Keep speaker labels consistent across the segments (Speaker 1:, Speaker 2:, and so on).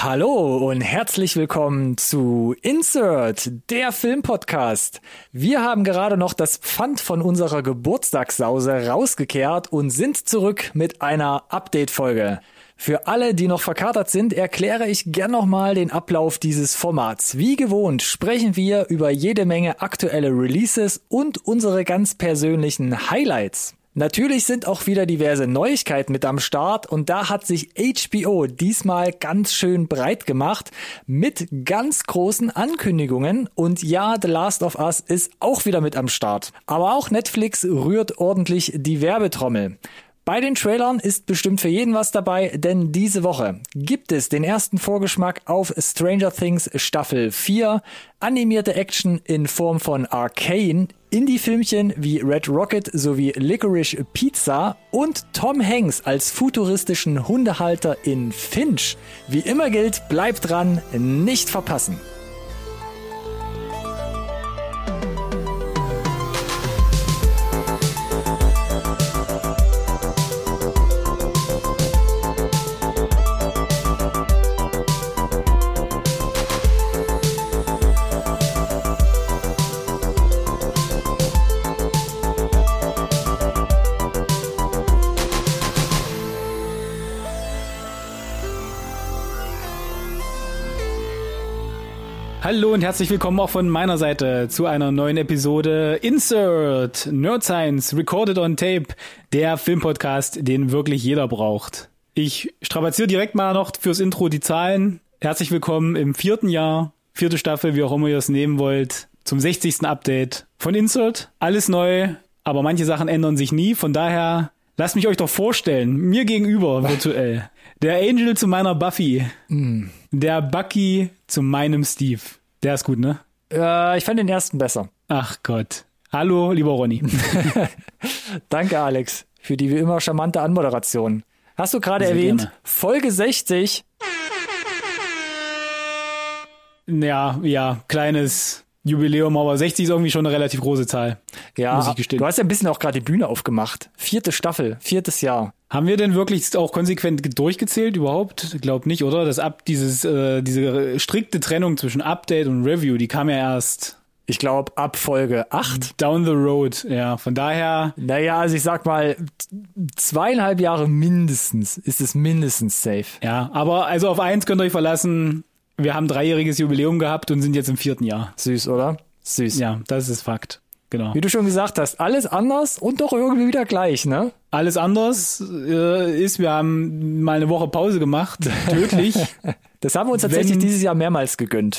Speaker 1: Hallo und herzlich willkommen zu Insert, der Filmpodcast. Wir haben gerade noch das Pfand von unserer Geburtstagssause rausgekehrt und sind zurück mit einer Update-Folge. Für alle, die noch verkatert sind, erkläre ich gern nochmal den Ablauf dieses Formats. Wie gewohnt sprechen wir über jede Menge aktuelle Releases und unsere ganz persönlichen Highlights. Natürlich sind auch wieder diverse Neuigkeiten mit am Start und da hat sich HBO diesmal ganz schön breit gemacht mit ganz großen Ankündigungen und ja, The Last of Us ist auch wieder mit am Start. Aber auch Netflix rührt ordentlich die Werbetrommel. Bei den Trailern ist bestimmt für jeden was dabei, denn diese Woche gibt es den ersten Vorgeschmack auf Stranger Things Staffel 4, animierte Action in Form von Arcane, Indie-Filmchen wie Red Rocket sowie Licorice Pizza und Tom Hanks als futuristischen Hundehalter in Finch. Wie immer gilt, bleibt dran, nicht verpassen.
Speaker 2: Hallo und herzlich willkommen auch von meiner Seite zu einer neuen Episode Insert Nerd Science Recorded on Tape, der Filmpodcast, den wirklich jeder braucht. Ich strapaziere direkt mal noch fürs Intro die Zahlen. Herzlich willkommen im vierten Jahr, vierte Staffel, wie auch immer ihr es nehmen wollt, zum 60. Update von Insert. Alles neu, aber manche Sachen ändern sich nie. Von daher lasst mich euch doch vorstellen, mir gegenüber virtuell. Der Angel zu meiner Buffy. Mm. Der Bucky zu meinem Steve. Der ist gut, ne?
Speaker 1: Äh, ich fand den ersten besser.
Speaker 2: Ach Gott. Hallo, lieber Ronny.
Speaker 1: Danke, Alex, für die wie immer charmante Anmoderation. Hast du gerade erwähnt, gerne. Folge 60?
Speaker 2: Ja, ja, kleines Jubiläum, aber 60 ist irgendwie schon eine relativ große Zahl.
Speaker 1: Ja, muss ich gestehen. du hast ja ein bisschen auch gerade die Bühne aufgemacht. Vierte Staffel, viertes Jahr.
Speaker 2: Haben wir denn wirklich auch konsequent durchgezählt überhaupt? Glaub nicht, oder? Das ab dieses äh, diese strikte Trennung zwischen Update und Review, die kam ja erst
Speaker 1: ich glaube, ab Folge 8.
Speaker 2: Down the road, ja. Von daher.
Speaker 1: Naja, also ich sag mal, zweieinhalb Jahre mindestens ist es mindestens safe.
Speaker 2: Ja, aber also auf eins könnt ihr euch verlassen, wir haben dreijähriges Jubiläum gehabt und sind jetzt im vierten Jahr.
Speaker 1: Süß, oder? Süß.
Speaker 2: Ja, das ist Fakt. Genau.
Speaker 1: Wie du schon gesagt hast, alles anders und doch irgendwie wieder gleich, ne?
Speaker 2: Alles anders äh, ist, wir haben mal eine Woche Pause gemacht, tödlich.
Speaker 1: das haben wir uns tatsächlich Wenn, dieses Jahr mehrmals gegönnt.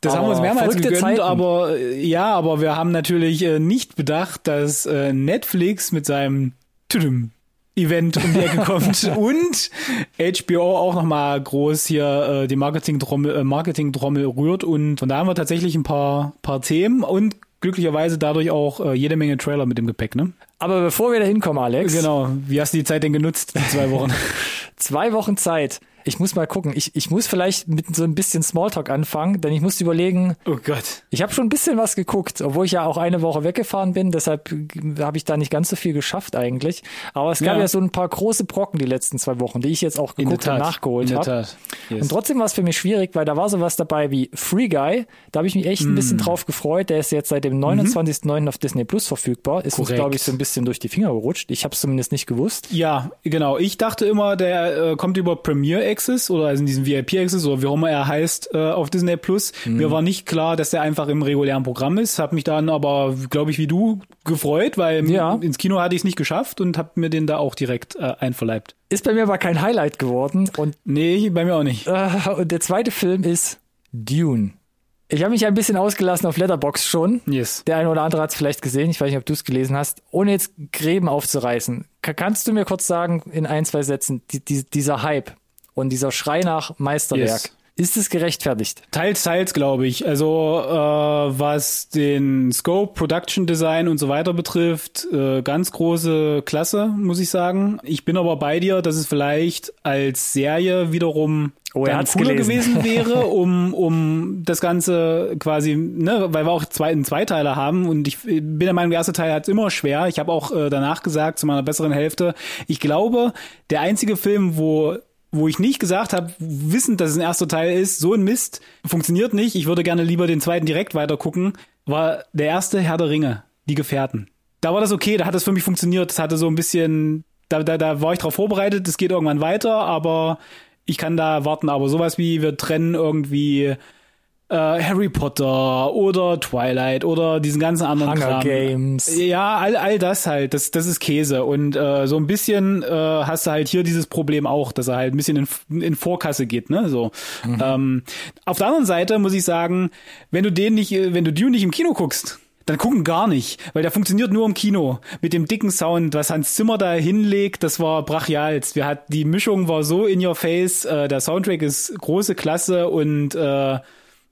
Speaker 2: Das aber haben wir uns mehrmals gegönnt, Zeiten. aber äh, ja, aber wir haben natürlich äh, nicht bedacht, dass äh, Netflix mit seinem Tüdüm Event um die Ecke kommt und HBO auch nochmal groß hier äh, die Marketing-Trommel äh, Marketing -Trommel rührt und von da haben wir tatsächlich ein paar, paar Themen und glücklicherweise dadurch auch äh, jede Menge Trailer mit dem Gepäck, ne?
Speaker 1: Aber bevor wir da hinkommen, Alex.
Speaker 2: Genau. Wie hast du die Zeit denn genutzt, die zwei Wochen?
Speaker 1: zwei Wochen Zeit. Ich muss mal gucken. Ich, ich muss vielleicht mit so ein bisschen Smalltalk anfangen, denn ich muss überlegen.
Speaker 2: Oh Gott.
Speaker 1: Ich habe schon ein bisschen was geguckt, obwohl ich ja auch eine Woche weggefahren bin. Deshalb habe ich da nicht ganz so viel geschafft eigentlich. Aber es gab ja. ja so ein paar große Brocken die letzten zwei Wochen, die ich jetzt auch geguckt und nachgeholt habe. Yes. Und trotzdem war es für mich schwierig, weil da war sowas dabei wie Free Guy. Da habe ich mich echt mm. ein bisschen drauf gefreut. Der ist jetzt seit dem 29.09. Mhm. auf Disney Plus verfügbar. Ist uns, glaube ich, so ein bisschen durch die Finger gerutscht. Ich habe es zumindest nicht gewusst.
Speaker 2: Ja, genau. Ich dachte immer, der äh, kommt über Premiere Access oder also in diesem VIP Access oder wie auch immer er heißt äh, auf Disney Plus. Mhm. Mir war nicht klar, dass der einfach im regulären Programm ist. Hab mich dann aber, glaube ich, wie du gefreut, weil ja. ins Kino hatte ich es nicht geschafft und habe mir den da auch direkt äh, einverleibt.
Speaker 1: Ist bei mir aber kein Highlight geworden und
Speaker 2: nee, bei mir auch nicht.
Speaker 1: Äh, und der zweite Film ist Dune. Ich habe mich ein bisschen ausgelassen auf Letterbox schon.
Speaker 2: Yes.
Speaker 1: Der eine oder andere hat es vielleicht gesehen. Ich weiß nicht, ob du es gelesen hast. Ohne jetzt Gräben aufzureißen. kannst du mir kurz sagen, in ein, zwei Sätzen, die, die, dieser Hype und dieser Schrei nach Meisterwerk. Yes. Ist es gerechtfertigt?
Speaker 2: Teils, teils, glaube ich. Also äh, was den Scope, Production Design und so weiter betrifft, äh, ganz große Klasse, muss ich sagen. Ich bin aber bei dir, dass es vielleicht als Serie wiederum
Speaker 1: oh, dann cooler
Speaker 2: gelesen. gewesen wäre, um, um das Ganze quasi, ne, weil wir auch zwei, einen Zweiteiler haben und ich bin der Meinung, der erste Teil hat es immer schwer. Ich habe auch äh, danach gesagt, zu meiner besseren Hälfte, ich glaube, der einzige Film, wo wo ich nicht gesagt habe, wissend, dass es ein erster Teil ist, so ein Mist, funktioniert nicht, ich würde gerne lieber den zweiten direkt weiter gucken, war der erste Herr der Ringe, die Gefährten. Da war das okay, da hat das für mich funktioniert, das hatte so ein bisschen, da, da, da war ich drauf vorbereitet, es geht irgendwann weiter, aber ich kann da warten, aber sowas wie wir trennen irgendwie Harry Potter oder Twilight oder diesen ganzen anderen
Speaker 1: Hunger
Speaker 2: Kram.
Speaker 1: Games.
Speaker 2: Ja, all, all das halt, das, das ist Käse. Und äh, so ein bisschen äh, hast du halt hier dieses Problem auch, dass er halt ein bisschen in, in Vorkasse geht, ne? So. Ähm, auf der anderen Seite muss ich sagen, wenn du den nicht, äh, wenn du Dune nicht im Kino guckst, dann gucken gar nicht, weil der funktioniert nur im Kino. Mit dem dicken Sound, was Hans Zimmer da hinlegt, das war brachialst. Wir hat, die Mischung war so in your face, äh, der Soundtrack ist große Klasse und äh,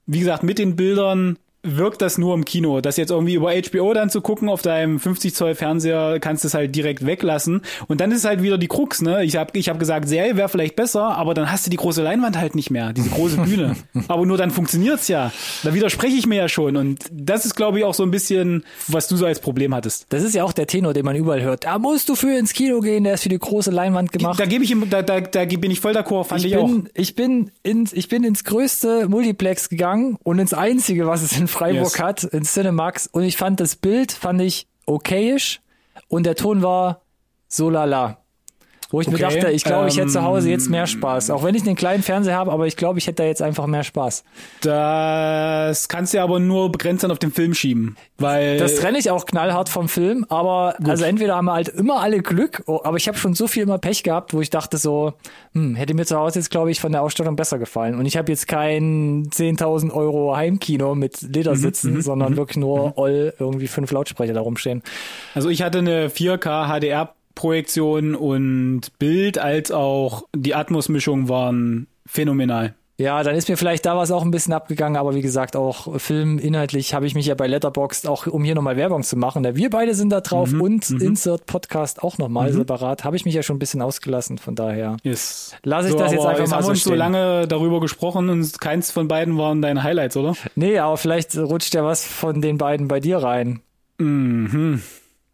Speaker 2: wie gesagt, mit den Bildern wirkt das nur im Kino. Das jetzt irgendwie über HBO dann zu gucken auf deinem 50 Zoll Fernseher, kannst du es halt direkt weglassen. Und dann ist halt wieder die Krux, ne? Ich habe ich hab gesagt, Serie wäre vielleicht besser, aber dann hast du die große Leinwand halt nicht mehr, diese große Bühne. aber nur dann funktioniert's ja. Da widerspreche ich mir ja schon. Und das ist, glaube ich, auch so ein bisschen, was du so als Problem hattest.
Speaker 1: Das ist ja auch der Tenor, den man überall hört. Da musst du für ins Kino gehen, der ist für die große Leinwand gemacht.
Speaker 2: Da gebe ich ihm, da, da, da bin ich voll d'accord, fand ich,
Speaker 1: ich
Speaker 2: auch.
Speaker 1: bin, ich bin ins, ich bin ins größte Multiplex gegangen und ins einzige, was es in Freiburg
Speaker 2: Yes.
Speaker 1: hat, in Cinemax. Und ich fand das Bild, fand ich okayisch und der Ton war so lala. Wo ich mir
Speaker 2: Okay,
Speaker 1: dachte, ich glaube, ich hätte zu Hause jetzt mehr
Speaker 2: ähm,
Speaker 1: Spaß. Auch wenn ich einen kleinen Fernseher habe, aber ich glaube, ich hätte da jetzt einfach mehr Spaß.
Speaker 2: Das kannst du ja aber nur begrenzt dann auf den Film schieben. Weil
Speaker 1: Das trenne ich auch knallhart vom Film, aber also entweder haben wir halt immer alle Glück, aber ich habe schon so viel immer Pech gehabt, wo ich dachte so, hm, hätte mir zu Hause jetzt glaube ich von der Ausstattung besser gefallen. Und ich habe jetzt kein 10.000 Euro Heimkino mit Ledersitzen, sondern wirklich nur all irgendwie fünf Lautsprecher da rumstehen.
Speaker 2: Also ich hatte eine 4K HDR Projektion und Bild als auch die Atmos-Mischung waren phänomenal.
Speaker 1: Ja, dann ist mir vielleicht da was auch ein bisschen abgegangen, aber wie gesagt, auch Film inhaltlich habe ich mich ja bei Letterboxd auch, um hier nochmal Werbung zu machen. Da wir beide sind da drauf und Insert Podcast auch nochmal separat, habe ich mich ja schon ein bisschen ausgelassen, von daher.
Speaker 2: Yes.
Speaker 1: Lass ich das jetzt einfach mal
Speaker 2: haben
Speaker 1: so
Speaker 2: wir uns so lange darüber gesprochen und keins von beiden waren deine Highlights, oder?
Speaker 1: Nee, aber vielleicht rutscht ja was von den beiden bei dir rein.
Speaker 2: Ach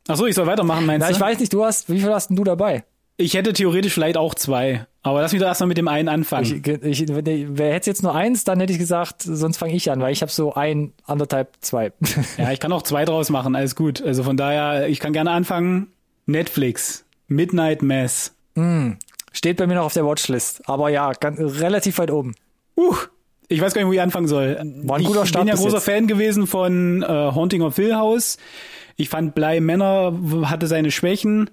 Speaker 2: so, ich soll weitermachen, meinst
Speaker 1: Na,
Speaker 2: du?
Speaker 1: ich weiß nicht, du hast, wie viel hast denn du dabei?
Speaker 2: Ich hätte theoretisch vielleicht auch zwei. Aber lass mich doch erstmal mit dem einen anfangen.
Speaker 1: Ich, ich, wer hätte jetzt nur eins, dann hätte ich gesagt, sonst fange ich an, weil ich habe so ein, anderthalb, zwei.
Speaker 2: ja, ich kann auch zwei draus machen, alles gut. Also von daher, ich kann gerne anfangen. Netflix, Midnight Mass.
Speaker 1: Steht bei mir noch auf der Watchlist, aber ja, ganz, relativ weit oben.
Speaker 2: Uh, ich weiß gar nicht, wo ich anfangen soll.
Speaker 1: War ein guter
Speaker 2: ich
Speaker 1: Start
Speaker 2: bin ja großer
Speaker 1: jetzt.
Speaker 2: Fan gewesen von äh, Haunting of Hill House. Ich fand Bly Männer hatte seine Schwächen,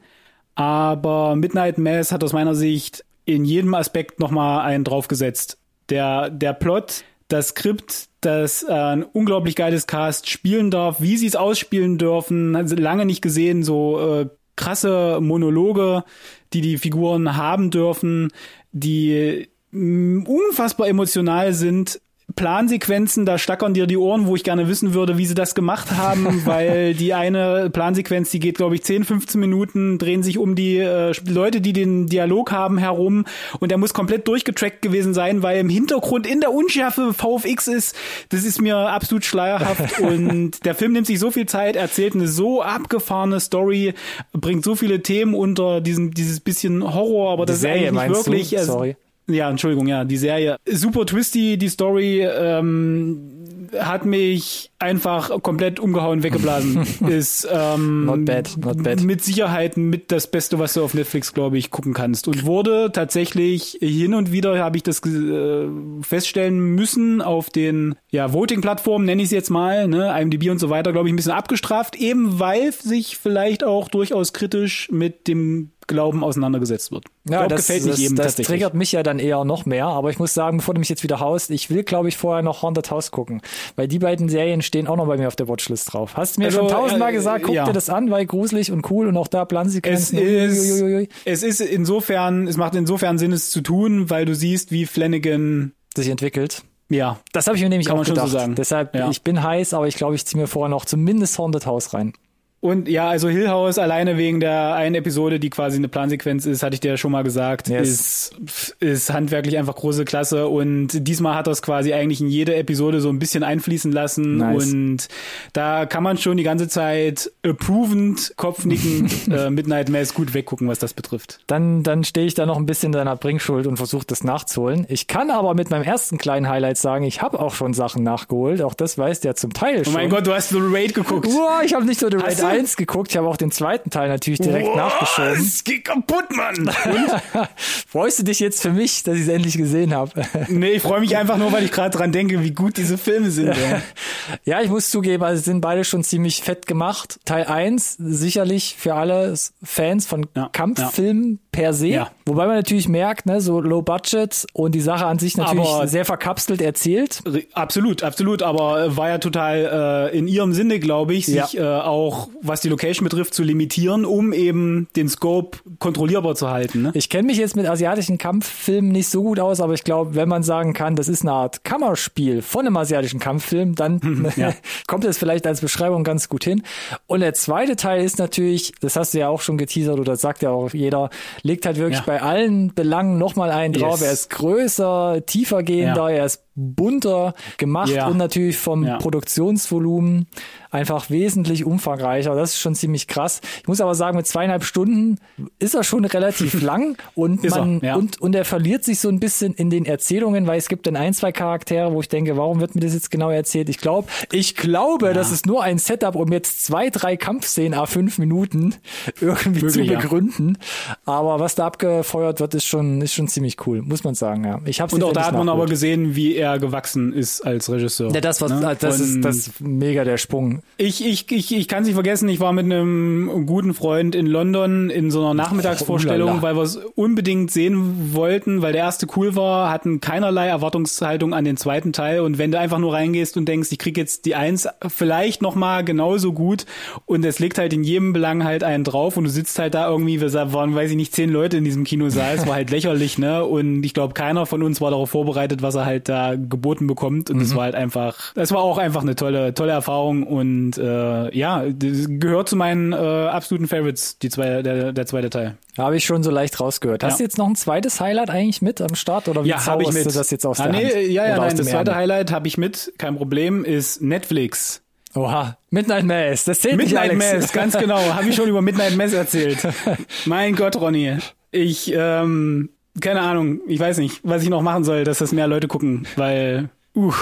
Speaker 2: aber Midnight Mass hat aus meiner Sicht in jedem Aspekt nochmal einen draufgesetzt. Der, der Plot, das Skript, das äh, ein unglaublich geiles Cast spielen darf, wie sie es ausspielen dürfen, also lange nicht gesehen, so äh, krasse Monologe, die die Figuren haben dürfen, die mh, unfassbar emotional sind. Plansequenzen, da stackern dir die Ohren, wo ich gerne wissen würde, wie sie das gemacht haben, weil die eine Plansequenz, die geht, glaube ich, 10, 15 Minuten, drehen sich um die äh, Leute, die den Dialog haben, herum und der muss komplett durchgetrackt gewesen sein, weil im Hintergrund in der Unschärfe VFX ist. Das ist mir absolut schleierhaft und der Film nimmt sich so viel Zeit, erzählt eine so abgefahrene Story, bringt so viele Themen unter diesem, dieses bisschen Horror, aber das
Speaker 1: Serie
Speaker 2: ist eigentlich
Speaker 1: meinst
Speaker 2: nicht wirklich. also-
Speaker 1: Sorry.
Speaker 2: Ja, Entschuldigung, ja, die Serie. Super twisty, die Story ähm, hat mich einfach komplett umgehauen, weggeblasen. Ist ähm,
Speaker 1: Not bad, not bad.
Speaker 2: mit Sicherheit mit das Beste, was du auf Netflix, glaube ich, gucken kannst. Und wurde tatsächlich hin und wieder, habe ich das äh, feststellen müssen, auf den ja, Voting-Plattformen, nenne ich es jetzt mal, ne, IMDb und so weiter, glaube ich, ein bisschen abgestraft, eben weil sich vielleicht auch durchaus kritisch mit dem Glauben auseinandergesetzt wird.
Speaker 1: Ja,
Speaker 2: glaub,
Speaker 1: das,
Speaker 2: gefällt nicht
Speaker 1: das,
Speaker 2: jedem
Speaker 1: das triggert mich ja dann eher noch mehr, aber ich muss sagen, bevor du mich jetzt wieder haust, ich will, glaube ich, vorher noch Haunted House gucken, weil die beiden Serien stehen auch noch bei mir auf der Watchlist drauf. Hast du mir
Speaker 2: Also,
Speaker 1: schon tausendmal
Speaker 2: äh,
Speaker 1: gesagt, guck
Speaker 2: ja.
Speaker 1: dir das an, weil gruselig und cool und auch da
Speaker 2: Es
Speaker 1: Plansequenzen.
Speaker 2: ist,
Speaker 1: Uiuiuiui.
Speaker 2: es ist insofern, es macht insofern Sinn, es zu tun, weil du siehst, wie Flanagan,
Speaker 1: sich entwickelt.
Speaker 2: ja,
Speaker 1: Das habe ich mir nämlich
Speaker 2: Kann
Speaker 1: auch
Speaker 2: man schon so
Speaker 1: gedacht.
Speaker 2: sagen.
Speaker 1: Deshalb,
Speaker 2: Ja.
Speaker 1: ich bin heiß, aber ich glaube, ich ziehe mir vorher noch zumindest Haunted House rein.
Speaker 2: Und ja, also Hill House alleine wegen der einen Episode, die quasi eine Plansequenz ist, hatte ich dir ja schon mal gesagt,
Speaker 1: Yes.
Speaker 2: ist, ist handwerklich einfach große Klasse. Und diesmal hat das quasi eigentlich in jede Episode so ein bisschen einfließen lassen.
Speaker 1: Nice.
Speaker 2: Und da kann man schon die ganze Zeit approvend, kopfnickend äh, Midnight Mass gut weggucken, was das betrifft.
Speaker 1: Dann, dann stehe ich da noch ein bisschen in deiner Bringschuld und versuche das nachzuholen. Ich kann aber mit meinem ersten kleinen Highlight sagen, ich habe auch schon Sachen nachgeholt. Auch das weißt du ja zum Teil
Speaker 2: Oh
Speaker 1: schon.
Speaker 2: mein Gott, du hast The Raid geguckt.
Speaker 1: Uah, ich habe nicht nur The Raid? 1 geguckt, ich habe auch den zweiten Teil natürlich direkt nachgeschoben.
Speaker 2: Es geht kaputt, Mann.
Speaker 1: Freust du dich jetzt für mich, dass ich es endlich gesehen habe?
Speaker 2: nee, ich freue mich einfach nur, weil ich gerade dran denke, wie gut diese Filme sind.
Speaker 1: ja, ich muss zugeben, also sind beide schon ziemlich fett gemacht. Teil 1 sicherlich für alle Fans von
Speaker 2: Ja,
Speaker 1: Kampffilmen per se.
Speaker 2: Ja.
Speaker 1: Wobei man natürlich merkt, ne, so Low Budget und die Sache an sich natürlich
Speaker 2: Aber-
Speaker 1: sehr verkapselt erzählt.
Speaker 2: Absolut, absolut, aber äh, war ja total äh, in ihrem Sinne, glaube ich, sich
Speaker 1: Ja.
Speaker 2: äh, auch, was die Location betrifft, zu limitieren, um eben den Scope kontrollierbar zu halten. Ne?
Speaker 1: Ich kenne mich jetzt mit asiatischen Kampffilmen nicht so gut aus, aber ich glaube, wenn man sagen kann, das ist eine Art Kammerspiel von einem asiatischen Kampffilm, dann
Speaker 2: ja.
Speaker 1: kommt es vielleicht als Beschreibung ganz gut hin. Und der zweite Teil ist natürlich, das hast du ja auch schon geteasert oder sagt ja auch jeder, legt halt wirklich
Speaker 2: Ja.
Speaker 1: bei allen Belangen nochmal einen drauf.
Speaker 2: Yes.
Speaker 1: Er ist größer, tiefer gehender,
Speaker 2: Ja.
Speaker 1: er ist bunter gemacht
Speaker 2: Ja.
Speaker 1: und natürlich vom
Speaker 2: Ja.
Speaker 1: Produktionsvolumen einfach wesentlich umfangreicher. Das ist schon ziemlich krass. Ich muss aber sagen, mit zweieinhalb Stunden ist er schon relativ lang und
Speaker 2: Ist er,
Speaker 1: man
Speaker 2: ja.
Speaker 1: und und er verliert sich so ein bisschen in den Erzählungen, weil es gibt dann ein, zwei Charaktere, wo ich denke, warum wird mir das jetzt genau erzählt? Ich glaube, ich glaube, das ist nur ein Setup, um jetzt zwei, drei Kampfszenen a fünf Minuten irgendwie zu
Speaker 2: Möglich, ja.
Speaker 1: begründen. Aber was da abgefeuert wird, ist schon ist schon ziemlich cool, muss man sagen. Ja, ich habe
Speaker 2: Und auch da hat man aber gesehen, wie er gewachsen ist als Regisseur.
Speaker 1: ja, das was
Speaker 2: ne?
Speaker 1: das ist das mega der Sprung.
Speaker 2: Ich, ich, ich, ich kann es nicht vergessen, ich war mit einem guten Freund in London in so einer Nachmittagsvorstellung,
Speaker 1: Oh,
Speaker 2: weil wir es unbedingt sehen wollten, weil der erste cool war, hatten keinerlei Erwartungshaltung an den zweiten Teil und wenn du einfach nur reingehst und denkst, ich krieg jetzt die Eins vielleicht nochmal genauso gut und es legt halt in jedem Belang halt einen drauf und du sitzt halt da irgendwie, wir waren, weiß ich nicht, zehn Leute in diesem Kinosaal, es war halt lächerlich, ne, und ich glaube, keiner von uns war darauf vorbereitet, was er halt da geboten bekommt und es war halt einfach, es war auch einfach eine tolle, tolle Erfahrung und äh, ja, das gehört zu meinen äh, absoluten Favorites, die zwei, der, der zweite Teil.
Speaker 1: Habe ich schon so leicht rausgehört. Hast
Speaker 2: Ja.
Speaker 1: du jetzt noch ein zweites Highlight eigentlich mit am Start oder wie
Speaker 2: Ja, habe ich mit.
Speaker 1: du das jetzt aus
Speaker 2: ah,
Speaker 1: der
Speaker 2: nee,
Speaker 1: Hand?
Speaker 2: Ja, ja, nein, das zweite
Speaker 1: Ärmel?
Speaker 2: Highlight habe ich mit, kein Problem, ist Netflix.
Speaker 1: Oha, Midnight Mass, das zählt
Speaker 2: Midnight
Speaker 1: nicht, Alex.
Speaker 2: Mass, ganz genau. Habe ich schon über Midnight Mass erzählt. mein Gott, Ronny. Ich, ähm, keine Ahnung, ich weiß nicht, was ich noch machen soll, dass das mehr Leute gucken, weil, uh,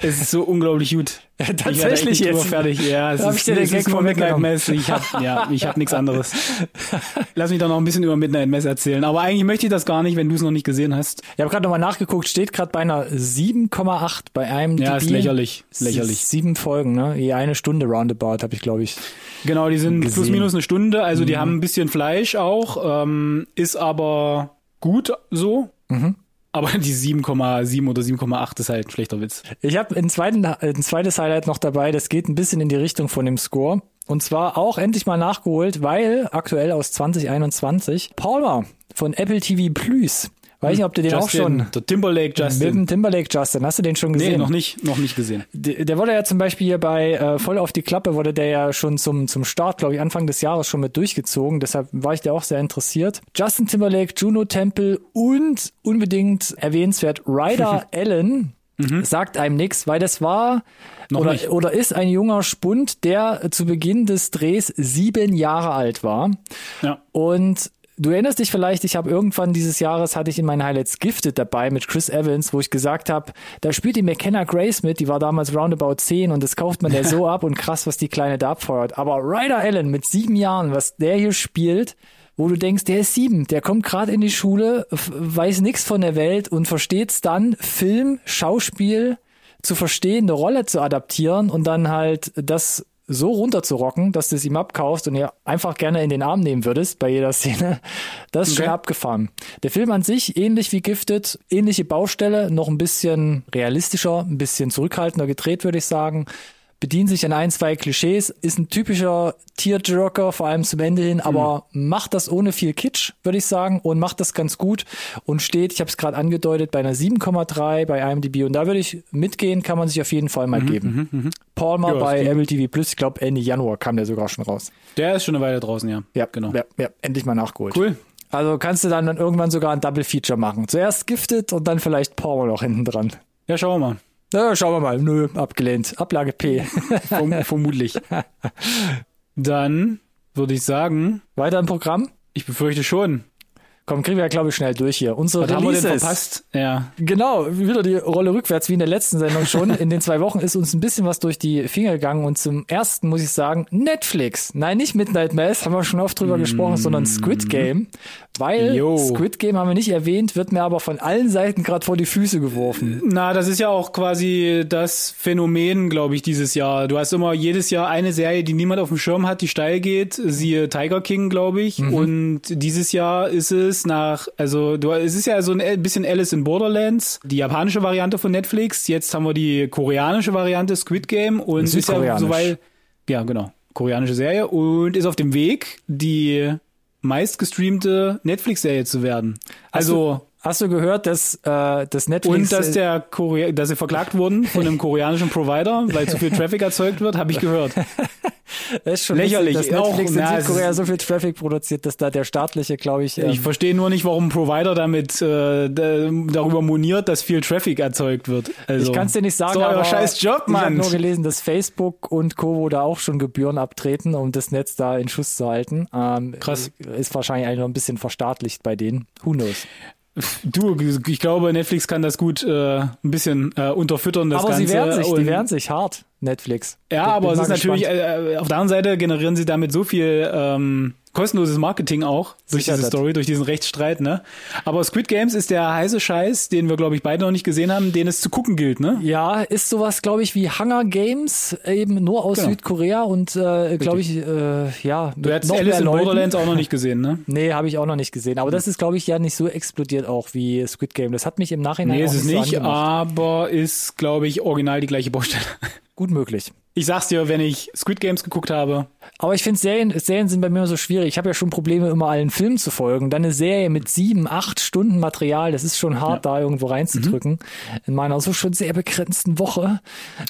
Speaker 2: es ist so unglaublich gut. Ich
Speaker 1: Tatsächlich
Speaker 2: drüber
Speaker 1: jetzt.
Speaker 2: fertig. Ja, es
Speaker 1: Da
Speaker 2: ist,
Speaker 1: ich dir den Gag
Speaker 2: nur Midnight. Mass. Ich hab, ja, ich hab nichts anderes. Lass mich doch noch ein bisschen über Midnight Mass erzählen. Aber eigentlich möchte ich das gar nicht, wenn du es noch nicht gesehen hast.
Speaker 1: Ich habe gerade nochmal nachgeguckt, steht gerade bei einer 7,8 bei einem
Speaker 2: Ja, ist lächerlich. Lächerlich.
Speaker 1: Sieben Folgen, ne? Je eine Stunde roundabout habe ich, glaube ich.
Speaker 2: Genau, die sind
Speaker 1: Gesehen.
Speaker 2: plus minus eine Stunde, also die haben ein bisschen Fleisch auch, ähm, ist aber gut so. Aber die 7,7 oder 7,8 ist halt ein schlechter Witz.
Speaker 1: Ich habe ein, ein zweites Highlight noch dabei, das geht ein bisschen in die Richtung von dem Score. Und zwar auch endlich mal nachgeholt, weil aktuell aus 2021 Palmer von Apple TV Plus. Weiß nicht, ob du den auch
Speaker 2: Justin,
Speaker 1: schon
Speaker 2: Der Timberlake
Speaker 1: mit
Speaker 2: Justin.
Speaker 1: dem Timberlake Justin, hast du den schon gesehen?
Speaker 2: Nee, noch nicht, noch nicht gesehen.
Speaker 1: Der, der wurde ja zum Beispiel hier bei äh, Voll auf die Klappe, wurde der ja schon zum, zum Start, glaube ich, Anfang des Jahres schon mit durchgezogen. Deshalb war ich da auch sehr interessiert. Justin Timberlake, Juno Temple und unbedingt erwähnenswert Ryder Allen. Sagt einem nichts, weil das war
Speaker 2: Mhm. Noch
Speaker 1: oder,
Speaker 2: nicht.
Speaker 1: oder ist ein junger Spund, der zu Beginn des Drehs sieben Jahre alt war.
Speaker 2: Ja.
Speaker 1: Und du erinnerst dich vielleicht, ich habe irgendwann dieses Jahres hatte ich in meinen Highlights Gifted dabei mit Chris Evans, wo ich gesagt habe, da spielt die McKenna Grace mit, die war damals roundabout 10 und das kauft man der so ab und krass, was die Kleine da abfeuert. Aber Ryder Allen mit sieben Jahren, was der hier spielt, wo du denkst, der ist sieben, der kommt gerade in die Schule, weiß nichts von der Welt und versteht's dann, Film, Schauspiel zu verstehen, eine Rolle zu adaptieren und dann halt das so runterzurocken, dass du es ihm abkaufst und ihr einfach gerne in den Arm nehmen würdest bei jeder Szene. Das ist schon
Speaker 2: Okay.
Speaker 1: abgefahren. Der Film an sich, ähnlich wie Gifted, ähnliche Baustelle, noch ein bisschen realistischer, ein bisschen zurückhaltender gedreht, würde ich sagen. Bedient sich an ein, zwei Klischees, ist ein typischer Tearjerker, vor allem zum Ende hin, aber macht das ohne viel Kitsch, würde ich sagen, und macht das ganz gut und steht, ich habe es gerade angedeutet, bei einer 7,3 bei IMDb und da würde ich mitgehen, kann man sich auf jeden Fall mal geben. Palmer
Speaker 2: Ja,
Speaker 1: bei Apple TV Plus. Ich glaube, Ende Januar kam der sogar schon raus.
Speaker 2: Der ist schon eine Weile draußen, ja.
Speaker 1: Ja,
Speaker 2: genau.
Speaker 1: Ja, ja, endlich mal nachgeholt.
Speaker 2: Cool.
Speaker 1: Also kannst du dann, dann irgendwann sogar ein Double Feature machen. Zuerst Gifted und dann vielleicht Palmer noch hinten dran.
Speaker 2: Ja, schauen wir mal.
Speaker 1: Na, schauen wir mal. Nö, abgelehnt. Ablage P.
Speaker 2: Verm vermutlich. Dann würde ich sagen,
Speaker 1: Weiter im Programm.
Speaker 2: ich befürchte schon.
Speaker 1: Komm, kriegen wir ja, glaube ich, schnell durch hier. Unsere
Speaker 2: Was haben wir denn
Speaker 1: Releases.
Speaker 2: verpasst? Ja.
Speaker 1: Genau, wieder die Rolle rückwärts wie in der letzten Sendung schon. In den zwei Wochen ist uns ein bisschen was durch die Finger gegangen und zum ersten muss ich sagen, Netflix. Nein, nicht Midnight Mass, haben wir schon oft drüber gesprochen, sondern Squid Game. Weil
Speaker 2: Jo.
Speaker 1: Squid Game haben wir nicht erwähnt, wird mir aber von allen Seiten gerade vor die Füße geworfen.
Speaker 2: Na, das ist ja auch quasi das Phänomen, glaube ich, dieses Jahr. Du hast immer jedes Jahr eine Serie, die niemand auf dem Schirm hat, die steil geht. Siehe Tiger King, glaube ich. Und dieses Jahr ist es nach, also du, es ist ja so ein bisschen Alice in Borderlands, die japanische Variante von Netflix. Jetzt haben wir die koreanische Variante Squid Game und es ist ja
Speaker 1: Südkoreanisch.
Speaker 2: soweit, ja genau, koreanische Serie und ist auf dem Weg, die meistgestreamte Netflix-Serie zu werden. Also
Speaker 1: Hast du gehört, dass, äh, dass Netflix...
Speaker 2: und dass der Korea dass sie verklagt wurden von einem koreanischen Provider, weil zu viel Traffic erzeugt wird, habe ich gehört.
Speaker 1: äh, ist schon
Speaker 2: lächerlich.
Speaker 1: dass Netflix
Speaker 2: Auch,
Speaker 1: in Südkorea so viel Traffic produziert, dass da der staatliche, glaube ich... Ähm,
Speaker 2: Ich verstehe nur nicht, warum ein Provider damit äh, da- darüber moniert, dass viel Traffic erzeugt wird. Also,
Speaker 1: Ich kann es dir nicht sagen,
Speaker 2: doch euer
Speaker 1: aber
Speaker 2: scheiß Job,
Speaker 1: ich habe
Speaker 2: Mann.
Speaker 1: nur gelesen, dass Facebook und Co. da auch schon Gebühren abtreten, um das Netz da in Schuss zu halten. Ähm,
Speaker 2: Krass.
Speaker 1: Ist wahrscheinlich eigentlich noch ein bisschen verstaatlicht bei denen. Who knows?
Speaker 2: Du, ich glaube, Netflix kann das gut äh, ein bisschen äh, unterfüttern, das
Speaker 1: aber
Speaker 2: Ganze.
Speaker 1: sie wehren sich, die
Speaker 2: Und-
Speaker 1: wehren sich hart, Netflix.
Speaker 2: Ja,
Speaker 1: Bin-
Speaker 2: aber
Speaker 1: bin
Speaker 2: es ist natürlich,
Speaker 1: gespannt.
Speaker 2: äh, auf der anderen Seite generieren sie damit so viel ähm, kostenloses Marketing auch durch
Speaker 1: Sicher
Speaker 2: diese
Speaker 1: das.
Speaker 2: Story, durch diesen Rechtsstreit, ne? Aber Squid Games ist der heiße Scheiß, den wir, glaube ich, beide noch nicht gesehen haben, den es zu gucken gilt, ne?
Speaker 1: Ja, ist sowas, glaube ich, wie Hunger Games, eben nur aus
Speaker 2: Genau.
Speaker 1: Südkorea und äh, glaube ich, äh, ja,
Speaker 2: Du hättest
Speaker 1: noch
Speaker 2: Alice in. Borderlands auch noch nicht gesehen, ne?
Speaker 1: Nee, habe ich auch noch nicht gesehen. Aber das ist, glaube ich, ja nicht so explodiert auch wie Squid Game. Das hat mich im Nachhinein
Speaker 2: Nee,
Speaker 1: auch
Speaker 2: ist es
Speaker 1: nicht so angemacht.
Speaker 2: aber ist, glaube ich, original die gleiche Baustelle.
Speaker 1: Gut möglich.
Speaker 2: Ich sag's dir, wenn ich Squid Games geguckt habe,
Speaker 1: Aber ich finde Serien, Serien sind bei mir immer so schwierig. Ich habe ja schon Probleme, immer allen Filmen zu folgen. Dann eine Serie mit sieben, acht Stunden Material, das ist schon hart, da irgendwo reinzudrücken.
Speaker 2: Mhm.
Speaker 1: In meiner so schon sehr begrenzten Woche.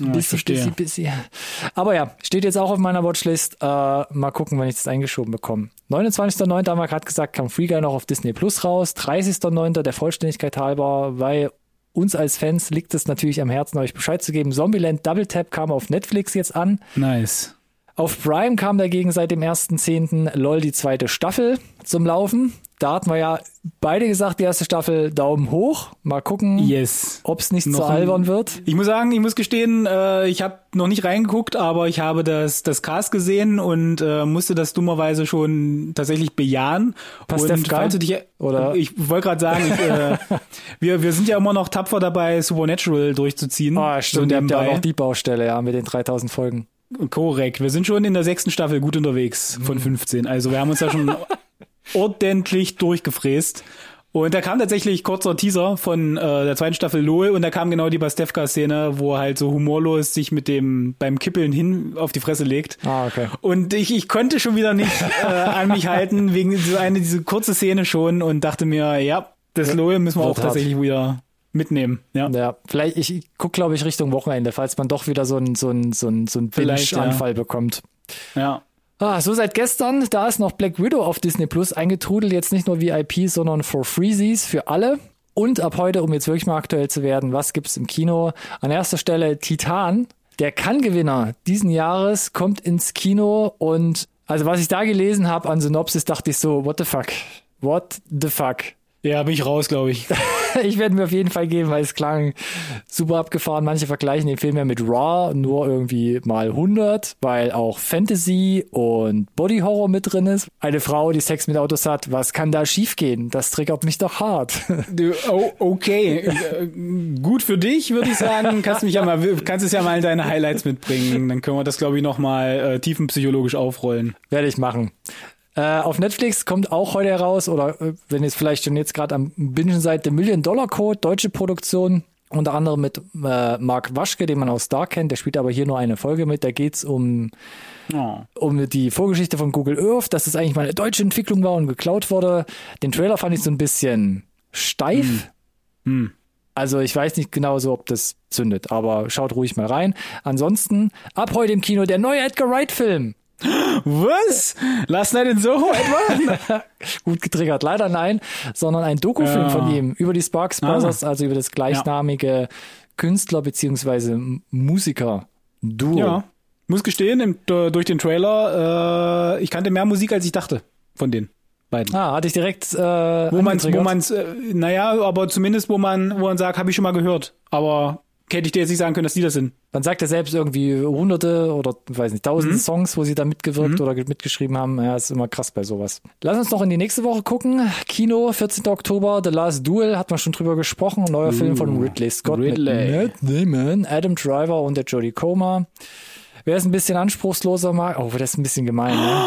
Speaker 1: Busy,
Speaker 2: verstehe.
Speaker 1: busy, busy. Aber ja, steht jetzt auch auf meiner Watchlist. Äh, mal gucken, wann ich das eingeschoben bekomme. 29.09. haben wir gerade gesagt, kam Free Guy noch auf Disney Plus raus. 30.09. der Vollständigkeit halber, weil uns als Fans liegt es natürlich am Herzen, euch Bescheid zu geben. Zombieland Double Tap kam auf Netflix jetzt an.
Speaker 2: nice.
Speaker 1: Auf Prime kam dagegen seit dem 1.10. LOL die zweite Staffel zum Laufen. Da hatten wir ja beide gesagt, die erste Staffel Daumen hoch. Mal gucken,
Speaker 2: Yes.
Speaker 1: ob es nicht
Speaker 2: Noch
Speaker 1: zu albern wird.
Speaker 2: Ich muss sagen, ich muss gestehen, äh, ich habe noch nicht reingeguckt, aber ich habe das, das Cast gesehen und äh, musste das dummerweise schon tatsächlich bejahen.
Speaker 1: Pastewka?
Speaker 2: Und falls du dich,
Speaker 1: Oder-
Speaker 2: ich wollte gerade sagen, ich, äh, wir, wir sind ja immer noch tapfer dabei, Supernatural durchzuziehen.
Speaker 1: Ah, stimmt,
Speaker 2: So
Speaker 1: ihr habt ja auch die Baustelle, ja, mit den 3000 Folgen.
Speaker 2: Korrekt. Wir sind schon in der sechsten Staffel gut unterwegs
Speaker 1: Mhm.
Speaker 2: von 15. Also wir haben uns da schon ordentlich durchgefräst. Und da kam tatsächlich kurzer Teaser von äh, der zweiten Staffel LOL und da kam genau die Bastevka-Szene, wo er halt so humorlos sich mit dem beim Kippeln hin auf die Fresse legt.
Speaker 1: Ah, okay.
Speaker 2: Und ich, ich konnte schon wieder nicht äh, an mich halten, wegen so eine diese kurze Szene schon und dachte mir, ja, das LOL müssen wir auch
Speaker 1: hart.
Speaker 2: tatsächlich wieder mitnehmen. Ja.
Speaker 1: Ja, vielleicht, ich guck, glaube ich, Richtung Wochenende, falls man doch wieder so einen so einen so einen, so einen
Speaker 2: Vielleicht, ja.
Speaker 1: Binge-Anfall bekommt.
Speaker 2: ja.
Speaker 1: Ah, so seit gestern, da ist noch Black Widow auf Disney Plus eingetrudelt, jetzt nicht nur VIP, sondern for Freezies für alle. Und ab heute, um jetzt wirklich mal aktuell zu werden, was gibt's im Kino? An erster Stelle Titan, der Kann-Gewinner diesen Jahres, kommt ins Kino und also was ich da gelesen habe an Synopsis, dachte ich so, what the fuck? What the fuck?
Speaker 2: Ja, bin ich raus, glaube ich.
Speaker 1: Ich werde mir auf jeden Fall geben, weil es klang super abgefahren. Manche vergleichen den Film ja mit Raw, nur irgendwie mal 100, weil auch Fantasy und Body Horror mit drin ist. Eine Frau, die Sex mit Autos hat, was kann da schiefgehen? Das triggert mich doch hart.
Speaker 2: Oh, okay. Äh, Gut für dich, würde ich sagen. Kannst mich ja mal, kannst es ja mal in deine Highlights mitbringen. Dann können wir das, glaube ich, noch mal äh, tiefenpsychologisch aufrollen.
Speaker 1: Werde ich machen. Äh, auf Netflix kommt auch heute heraus, oder äh, wenn ihr es vielleicht schon jetzt gerade am Bingen seid, The Million Dollar Code, deutsche Produktion. Unter anderem mit äh, Mark Waschke, den man aus Star kennt. Der spielt aber hier nur eine Folge mit. Da geht's um
Speaker 2: Oh.
Speaker 1: um die Vorgeschichte von Google Earth, dass es eigentlich mal eine deutsche Entwicklung war und geklaut wurde. Den Trailer fand ich so ein bisschen steif.
Speaker 2: Hm.
Speaker 1: Also ich weiß nicht genau so, ob das zündet, aber schaut ruhig mal rein. Ansonsten ab heute im Kino der neue Edgar Wright Film.
Speaker 2: Was? Last Night in Soho etwa?
Speaker 1: Gut getriggert. Leider nein, sondern ein Dokufilm
Speaker 2: Ja.
Speaker 1: von ihm über die Sparks
Speaker 2: Ah.
Speaker 1: Brothers, also über das gleichnamige Künstler beziehungsweise Musiker Duo.
Speaker 2: ja. Muss gestehen, im, durch den Trailer, äh, ich kannte mehr Musik, als ich dachte von den beiden.
Speaker 1: Ah, hatte ich direkt äh,
Speaker 2: wo man, wo man's, äh, naja, aber zumindest, wo man, wo man sagt, habe ich schon mal gehört. Aber hätte ich dir jetzt nicht sagen können, dass die das sind.
Speaker 1: Man sagt ja selbst irgendwie hunderte oder weiß nicht, tausende
Speaker 2: Mhm.
Speaker 1: Songs, wo sie da mitgewirkt oder ge- mitgeschrieben haben. Ja, ist immer krass bei sowas. Lass uns noch in die nächste Woche gucken. Kino, 14. Oktober, The Last Duel, hat man schon drüber gesprochen. Ein neuer Film von Ridley Scott
Speaker 2: Ridley.
Speaker 1: mit Matt Damon, Adam Driver und der Jodie Comer. Wer es ein bisschen anspruchsloser mag, oh, das ist ein bisschen gemein, ne?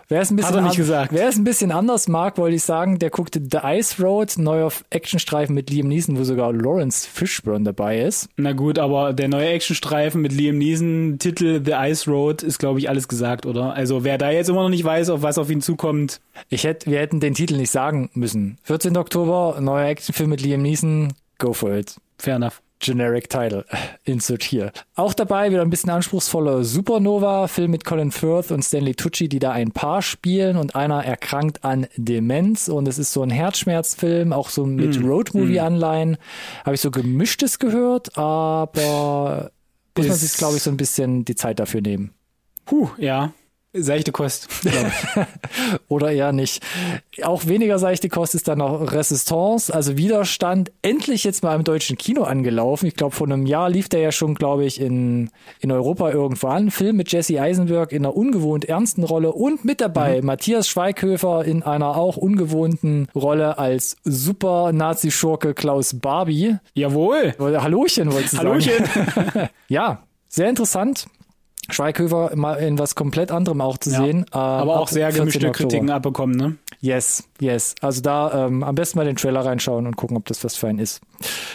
Speaker 1: Wer es ein bisschen
Speaker 2: nicht gesagt.
Speaker 1: Wer es ein bisschen anders mag, wollte ich sagen, der guckte The Ice Road, neuer Actionstreifen mit Liam Neeson, wo sogar Lawrence Fishburne dabei ist.
Speaker 2: Na gut, aber der neue Actionstreifen mit Liam Neeson, Titel The Ice Road, ist glaube ich alles gesagt, oder? Also wer da jetzt immer noch nicht weiß, auf was auf ihn zukommt,
Speaker 1: Ich hätte, wir hätten den Titel nicht sagen müssen. 14. Oktober, neuer Actionfilm mit Liam Neeson. Go for it.
Speaker 2: fair enough.
Speaker 1: Generic Title. Insert hier. Auch dabei wieder ein bisschen anspruchsvoller Supernova, Film mit Colin Firth und Stanley Tucci, die da ein Paar spielen und einer erkrankt an Demenz und es ist so ein Herzschmerzfilm, auch so mit Roadmovie-Anleihen. Habe ich so gemischtes gehört, aber muss man sich, glaube ich, so ein bisschen die Zeit dafür nehmen.
Speaker 2: Puh, ja. Seichte Kost.
Speaker 1: oder eher nicht. Auch weniger seichte Kost ist dann noch Resistance, also Widerstand, endlich jetzt mal im deutschen Kino angelaufen. Ich glaube, vor einem Jahr lief der ja schon, glaube ich, in, in Europa irgendwo an. Film mit Jesse Eisenberg in einer ungewohnt ernsten Rolle und mit dabei Matthias Schweighöfer in einer auch ungewohnten Rolle als super Nazi-Schurke Klaus Barbie.
Speaker 2: Jawohl.
Speaker 1: Oder Hallochen, wolltest du sagen.
Speaker 2: Hallöchen.
Speaker 1: Ja, sehr interessant. Schweighöfer mal in was komplett anderem auch zu
Speaker 2: Ja,
Speaker 1: sehen. äh,
Speaker 2: Aber
Speaker 1: ab
Speaker 2: auch sehr
Speaker 1: 14.
Speaker 2: gemischte
Speaker 1: Oktober.
Speaker 2: Kritiken abbekommen, ne?
Speaker 1: Yes, yes. Also da ähm, am besten mal den Trailer reinschauen und gucken, ob das was für einen ist.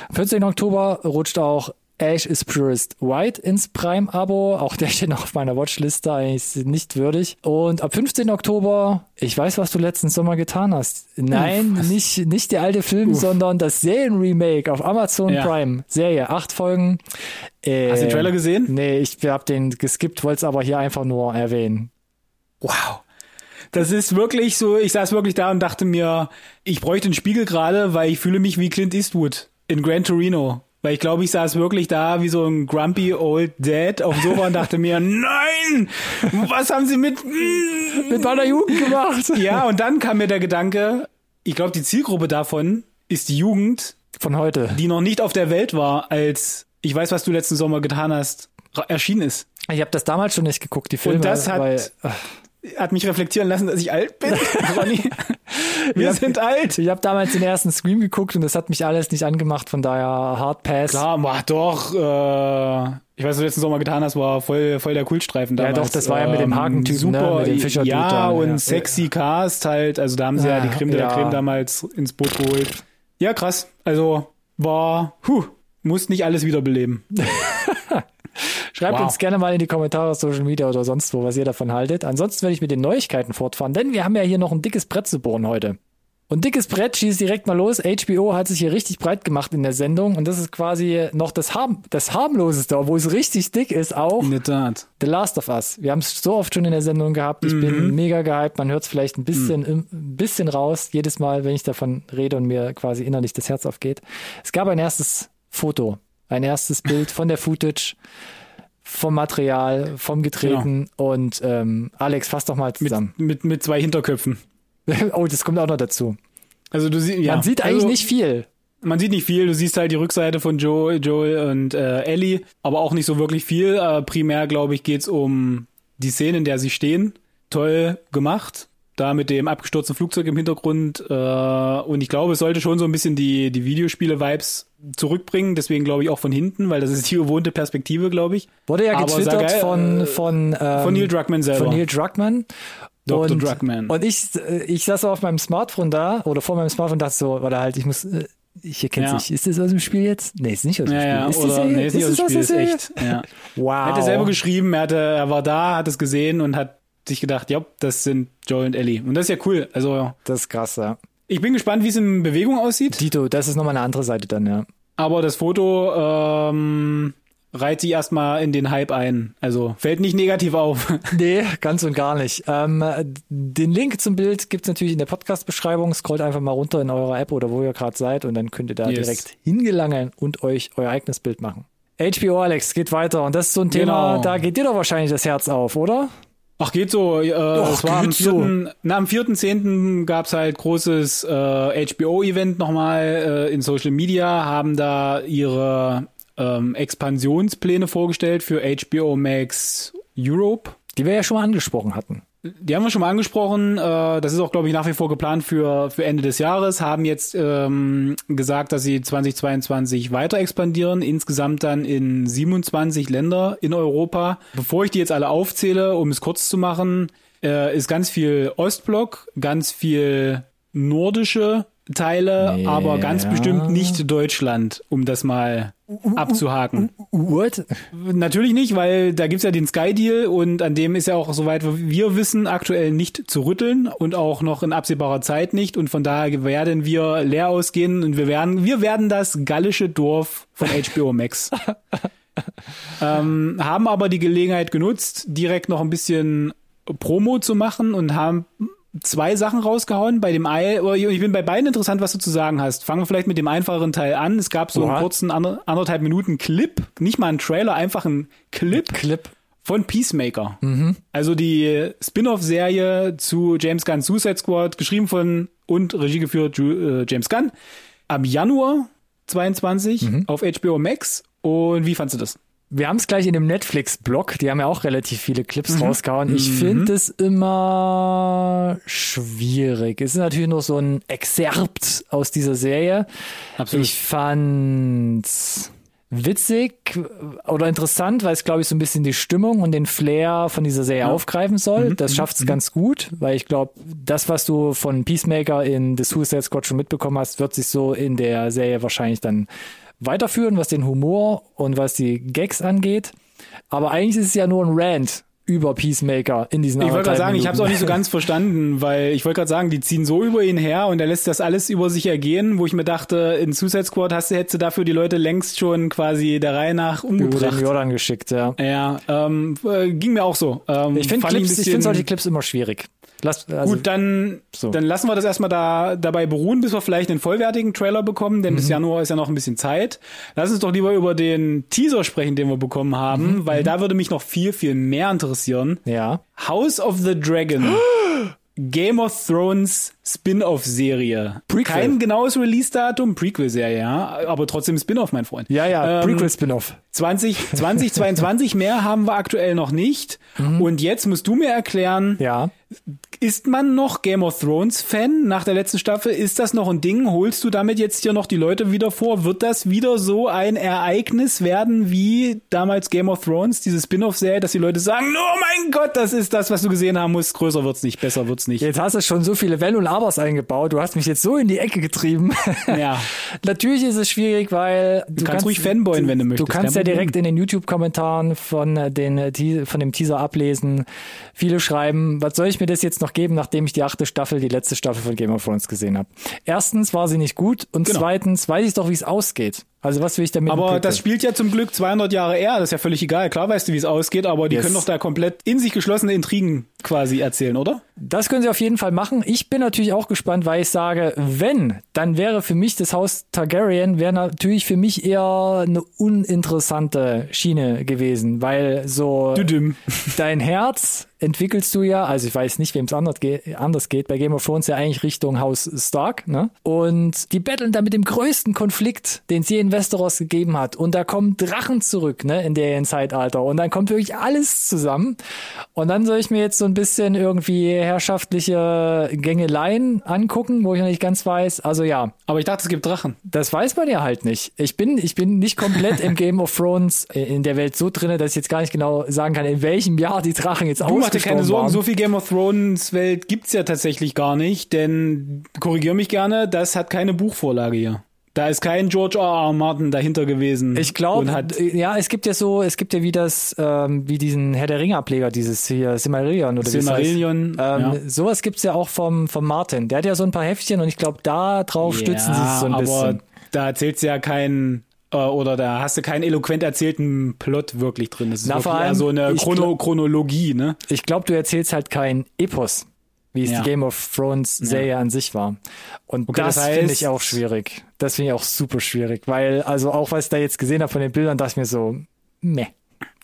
Speaker 1: Am 14. Oktober rutscht auch Ash is Purest White ins Prime-Abo. Auch der steht noch auf meiner Watchliste, eigentlich nicht würdig. Und ab 15. Oktober, ich weiß, was du letzten Sommer getan hast. Nein, nicht, nicht der alte Film, sondern das Serienremake auf Amazon
Speaker 2: Ja.
Speaker 1: Prime. Serie, acht Folgen. Äh,
Speaker 2: Hast du den Trailer gesehen?
Speaker 1: Nee, ich hab den geskippt, wollte es aber hier einfach nur erwähnen.
Speaker 2: Wow. Das ist wirklich so, ich saß wirklich da und dachte mir, ich bräuchte einen Spiegel gerade, weil ich fühle mich wie Clint Eastwood in Gran Torino. Weil ich glaube, ich saß wirklich da wie so ein grumpy old dad auf dem Sofa und dachte mir, nein, was haben sie mit... mm,
Speaker 1: Mit meiner Jugend gemacht.
Speaker 2: Ja, und dann kam mir der Gedanke, ich glaube, die Zielgruppe davon ist die Jugend,
Speaker 1: Von heute.
Speaker 2: die noch nicht auf der Welt war, als ich weiß, was du letzten Sommer getan hast, erschienen ist.
Speaker 1: Ich habe das damals schon nicht geguckt, die Filme.
Speaker 2: Und das hat-
Speaker 1: weil,
Speaker 2: Hat mich reflektieren lassen, dass ich alt bin. Ronny, wir
Speaker 1: Ja.
Speaker 2: sind alt.
Speaker 1: ich habe damals den ersten Scream geguckt und das hat mich alles nicht angemacht, von daher Hard Pass.
Speaker 2: Klar, mach doch. Äh, ich weiß, was du letzten Sommer getan hast, war voll, voll der Kultstreifen
Speaker 1: Ja,
Speaker 2: damals.
Speaker 1: doch, das war ja mit dem
Speaker 2: Ähm,
Speaker 1: Hakentypen,
Speaker 2: super,
Speaker 1: ne, mit dem Fischerdude
Speaker 2: Ja,
Speaker 1: da,
Speaker 2: und
Speaker 1: ja.
Speaker 2: sexy Cast halt. Also da haben sie ja,
Speaker 1: Ja,
Speaker 2: die Creme de la
Speaker 1: ja.
Speaker 2: Creme damals ins Boot geholt. Ja, krass. Also war, huh, muss nicht alles wiederbeleben.
Speaker 1: Schreibt
Speaker 2: Wow.
Speaker 1: uns gerne mal in die Kommentare, Social Media oder sonst wo, was ihr davon haltet. Ansonsten werde ich mit den Neuigkeiten fortfahren, denn wir haben ja hier noch ein dickes Brett zu bohren heute. Und dickes Brett schießt direkt mal los. HBO hat sich hier richtig breit gemacht in der Sendung und das ist quasi noch das, Harm das harmloseste, obwohl es richtig dick ist auch.
Speaker 2: In der Tat.
Speaker 1: The Last of Us. Wir haben es so oft schon in der Sendung gehabt. Ich
Speaker 2: Mhm.
Speaker 1: bin mega gehypt. Man hört es vielleicht ein bisschen, im- ein bisschen raus, jedes Mal, wenn ich davon rede und mir quasi innerlich das Herz aufgeht. Es gab ein erstes Foto, ein erstes Bild von der Footage, vom Material, vom Getreten und ähm, Alex, fass doch mal
Speaker 2: Mit,
Speaker 1: zusammen.
Speaker 2: mit, mit zwei Hinterköpfen.
Speaker 1: oh, das kommt auch noch dazu.
Speaker 2: Also du siehst, ja.
Speaker 1: Man sieht eigentlich
Speaker 2: also,
Speaker 1: nicht viel.
Speaker 2: Man sieht nicht viel. Du siehst halt die Rückseite von Joe, Joel und äh, Ellie, aber auch nicht so wirklich viel. Äh, primär, glaube ich, geht's um die Szene, in der sie stehen. Toll gemacht. Da mit dem abgestürzten Flugzeug im Hintergrund. Äh, und ich glaube, es sollte schon so ein bisschen die, die Videospiele-Vibes zurückbringen. Deswegen glaube ich auch von hinten, weil das ist die gewohnte Perspektive, glaube ich.
Speaker 1: Wurde ja getwittert
Speaker 2: geil,
Speaker 1: von,
Speaker 2: äh,
Speaker 1: von, ähm,
Speaker 2: Von Neil Druckmann selber.
Speaker 1: Von Neil Druckmann.
Speaker 2: Dr.
Speaker 1: Und,
Speaker 2: Druckmann.
Speaker 1: Und ich, äh, ich saß so auf meinem Smartphone da oder vor meinem Smartphone dachte so, oder halt, ich muss, äh, hier kennt
Speaker 2: Ja.
Speaker 1: sich, ist das aus dem Spiel jetzt? Nee, ist nicht aus dem
Speaker 2: ja,
Speaker 1: Spiel.
Speaker 2: ja,
Speaker 1: ist
Speaker 2: oder nee, ist nicht aus
Speaker 1: es
Speaker 2: dem Spiel, ist echt. Ja.
Speaker 1: Wow.
Speaker 2: Er hatte selber geschrieben, er, hatte, er war da, hat es gesehen und hat sich gedacht, ja, das sind Joel und Ellie. Und das ist ja cool. Also
Speaker 1: Das ist krass, ja.
Speaker 2: ich bin gespannt, wie es in Bewegung aussieht.
Speaker 1: Dito, das ist nochmal eine andere Seite dann, ja.
Speaker 2: aber das Foto ähm, reiht sich erstmal in den Hype ein. Also fällt nicht negativ auf.
Speaker 1: Nee, ganz und gar nicht. Ähm, den Link zum Bild gibt's natürlich in der Podcast-Beschreibung. Scrollt einfach mal runter in eurer App oder wo ihr gerade seid und dann könnt ihr da
Speaker 2: Yes.
Speaker 1: direkt hingelangen und euch euer eigenes Bild machen. HBO Alex geht weiter und das ist so ein Thema,
Speaker 2: Genau.
Speaker 1: da geht dir doch wahrscheinlich das Herz auf, oder?
Speaker 2: Ach, geht so. Äh, es war am
Speaker 1: geht so.
Speaker 2: 4., na, am 4.10. gab's halt großes äh, HBO-Event nochmal äh, in Social Media, haben da ihre ähm, Expansionspläne vorgestellt für HBO Max Europe.
Speaker 1: Die wir ja schon mal angesprochen hatten.
Speaker 2: Die haben wir schon mal angesprochen. Äh, das ist auch, glaube ich, nach wie vor geplant für, für Ende des Jahres. Haben jetzt ähm, gesagt, dass sie 2022 weiter expandieren. Insgesamt dann in 27 Länder in Europa. Bevor ich die jetzt alle aufzähle, um es kurz zu machen, äh, ist ganz viel Ostblock, ganz viel nordische Teile,
Speaker 1: Ja.
Speaker 2: aber ganz bestimmt nicht Deutschland, um das mal abzuhaken.
Speaker 1: What?
Speaker 2: Natürlich nicht, weil da gibt's ja den Sky Deal und an dem ist ja auch, soweit wir wissen, aktuell nicht zu rütteln und auch noch in absehbarer Zeit nicht. Und von daher werden wir leer ausgehen und wir werden, wir werden das gallische Dorf von HBO Max. ähm, haben aber die Gelegenheit genutzt, direkt noch ein bisschen Promo zu machen und haben zwei Sachen rausgehauen. Bei dem Ei, oder ich bin bei beiden interessant, was du zu sagen hast. Fangen wir vielleicht mit dem einfacheren Teil an. Es gab so
Speaker 1: Oha.
Speaker 2: einen kurzen ander, anderthalb Minuten Clip, nicht mal ein Trailer, einfach ein Clip
Speaker 1: Clip.
Speaker 2: von Peacemaker. Also die Spin-off-Serie zu James Gunn Suicide Squad, geschrieben von und Regie geführt äh, James Gunn. Am Januar 22 auf HBO Max. Und wie fandst du das?
Speaker 1: Wir haben es gleich in dem Netflix-Blog, die haben ja auch relativ viele Clips rausgehauen. Ich finde es immer schwierig. Es ist natürlich nur so ein Exerpt aus dieser Serie.
Speaker 2: Absolut.
Speaker 1: Ich fand's witzig oder interessant, weil es, glaube ich, so ein bisschen die Stimmung und den Flair von dieser Serie aufgreifen soll. Das schafft es ganz gut, weil ich glaube, das, was du von Peacemaker in The Suicide Squad schon mitbekommen hast, wird sich so in der Serie wahrscheinlich dann weiterführen, was den Humor und was die Gags angeht. Aber eigentlich ist es ja nur ein Rant über Peacemaker in diesen
Speaker 2: Ich wollte gerade sagen, ich habe es auch nicht so ganz verstanden, weil ich wollte gerade sagen, die ziehen so über ihn her und er lässt das alles über sich ergehen, wo ich mir dachte, in Suicide Squad hast du, hättest du dafür die Leute längst schon quasi der Reihe nach
Speaker 1: über den
Speaker 2: umgebracht.
Speaker 1: Jordan geschickt, ja.
Speaker 2: Ja, ähm, äh, ging mir auch so. Ähm,
Speaker 1: Ich finde Clips, ich
Speaker 2: bisschen-
Speaker 1: finde solche Clips immer schwierig. Lass, also,
Speaker 2: Gut, dann,
Speaker 1: so.
Speaker 2: dann lassen wir das erstmal da dabei beruhen, bis wir vielleicht einen vollwertigen Trailer bekommen, denn bis
Speaker 1: Mhm.
Speaker 2: Januar ist ja noch ein bisschen Zeit. Lass uns doch lieber über den Teaser sprechen, den wir bekommen haben,
Speaker 1: Mhm.
Speaker 2: weil da würde mich noch viel, viel mehr interessieren.
Speaker 1: Ja.
Speaker 2: House of the Dragon. Game of Thrones Spin-off-Serie. Kein genaues Release-Datum, Prequel-Serie, ja, aber trotzdem Spin-off, mein Freund.
Speaker 1: Ja, ja,
Speaker 2: Ähm,
Speaker 1: Prequel-Spin-Off.
Speaker 2: 20, 2022 mehr haben wir aktuell noch nicht. Und jetzt musst du mir erklären,
Speaker 1: Ja.
Speaker 2: ist man noch Game of Thrones Fan nach der letzten Staffel? Ist das noch ein Ding? Holst du damit jetzt hier noch die Leute wieder vor? Wird das wieder so ein Ereignis werden wie damals Game of Thrones, diese Spin-off-Serie, dass die Leute sagen, oh mein Gott, das ist das, was du gesehen haben musst. Größer wird's nicht, besser wird's nicht.
Speaker 1: Jetzt hast du schon so viele Wenn und Abers eingebaut. Du hast mich jetzt so in die Ecke getrieben.
Speaker 2: Ja.
Speaker 1: Natürlich ist es schwierig, weil du,
Speaker 2: kannst ruhig fanboyen, wenn du möchtest,
Speaker 1: Du kannst ja direkt in den YouTube-Kommentaren von äh, den äh, von dem Teaser ablesen. Viele schreiben, was soll ich mir das jetzt noch geben, nachdem ich die achte Staffel, die letzte Staffel von Game of Thrones gesehen habe? Erstens war sie nicht gut und
Speaker 2: Genau.
Speaker 1: zweitens weiß ich doch, wie es ausgeht. Also was will ich damit?
Speaker 2: Aber das spielt ja zum Glück 200 Jahre eher, das ist ja völlig egal. Klar weißt du, wie es ausgeht, aber die
Speaker 1: Yes.
Speaker 2: können doch da komplett in sich geschlossene Intrigen quasi erzählen, oder?
Speaker 1: Das können sie auf jeden Fall machen. Ich bin natürlich auch gespannt, weil ich sage, wenn, dann wäre für mich das Haus Targaryen, wäre natürlich für mich eher eine uninteressante Schiene gewesen, weil so
Speaker 2: Düdüm.
Speaker 1: dein Herz entwickelst du ja, also ich weiß nicht, wem es anders, ge anders geht, bei Game of Thrones ja eigentlich Richtung Haus Stark, ne? Und die betteln da mit dem größten Konflikt, den es je in Westeros gegeben hat. Und da kommen Drachen zurück, ne, in deren Zeitalter. Und dann kommt wirklich alles zusammen. Und dann soll ich mir jetzt so ein bisschen irgendwie herrschaftliche Gängeleien angucken, wo ich noch nicht ganz weiß. Also ja,
Speaker 2: Aber ich dachte, es gibt Drachen.
Speaker 1: das weiß man ja halt nicht. Ich bin, ich bin nicht komplett im Game of Thrones äh, in der Welt so drinne, dass ich jetzt gar nicht genau sagen kann, in welchem Jahr die Drachen jetzt
Speaker 2: Du dir keine Sorgen,
Speaker 1: waren.
Speaker 2: so viel Game of Thrones Welt gibt's ja tatsächlich gar nicht, denn korrigier mich gerne, das hat keine Buchvorlage hier. Da ist kein George R. R. Martin dahinter gewesen.
Speaker 1: Ich glaube, ja, es gibt ja so, es gibt ja wie das, ähm, wie diesen Herr der Ringe Ableger, dieses hier Silmarillion oder wie es
Speaker 2: Silmarillion,
Speaker 1: heißt. Ähm,
Speaker 2: ja.
Speaker 1: Sowas gibt's ja auch vom, vom Martin. Der hat ja so ein paar Heftchen und ich glaube, da drauf stützen sie sich so ein
Speaker 2: aber
Speaker 1: bisschen.
Speaker 2: da erzählst du ja keinen oder da hast du keinen eloquent erzählten Plot wirklich drin. Das ist
Speaker 1: Na, vor allem,
Speaker 2: so eine Chrono Chronologie, ne?
Speaker 1: Ich glaube, du erzählst halt kein Epos, wie es
Speaker 2: Ja.
Speaker 1: die Game of Thrones Serie an sich war. Und
Speaker 2: Okay,
Speaker 1: das,
Speaker 2: das
Speaker 1: finde
Speaker 2: heißt-
Speaker 1: ich auch schwierig. Das finde ich auch super schwierig, weil also auch was ich da jetzt gesehen habe von den Bildern, dachte ich mir so, meh.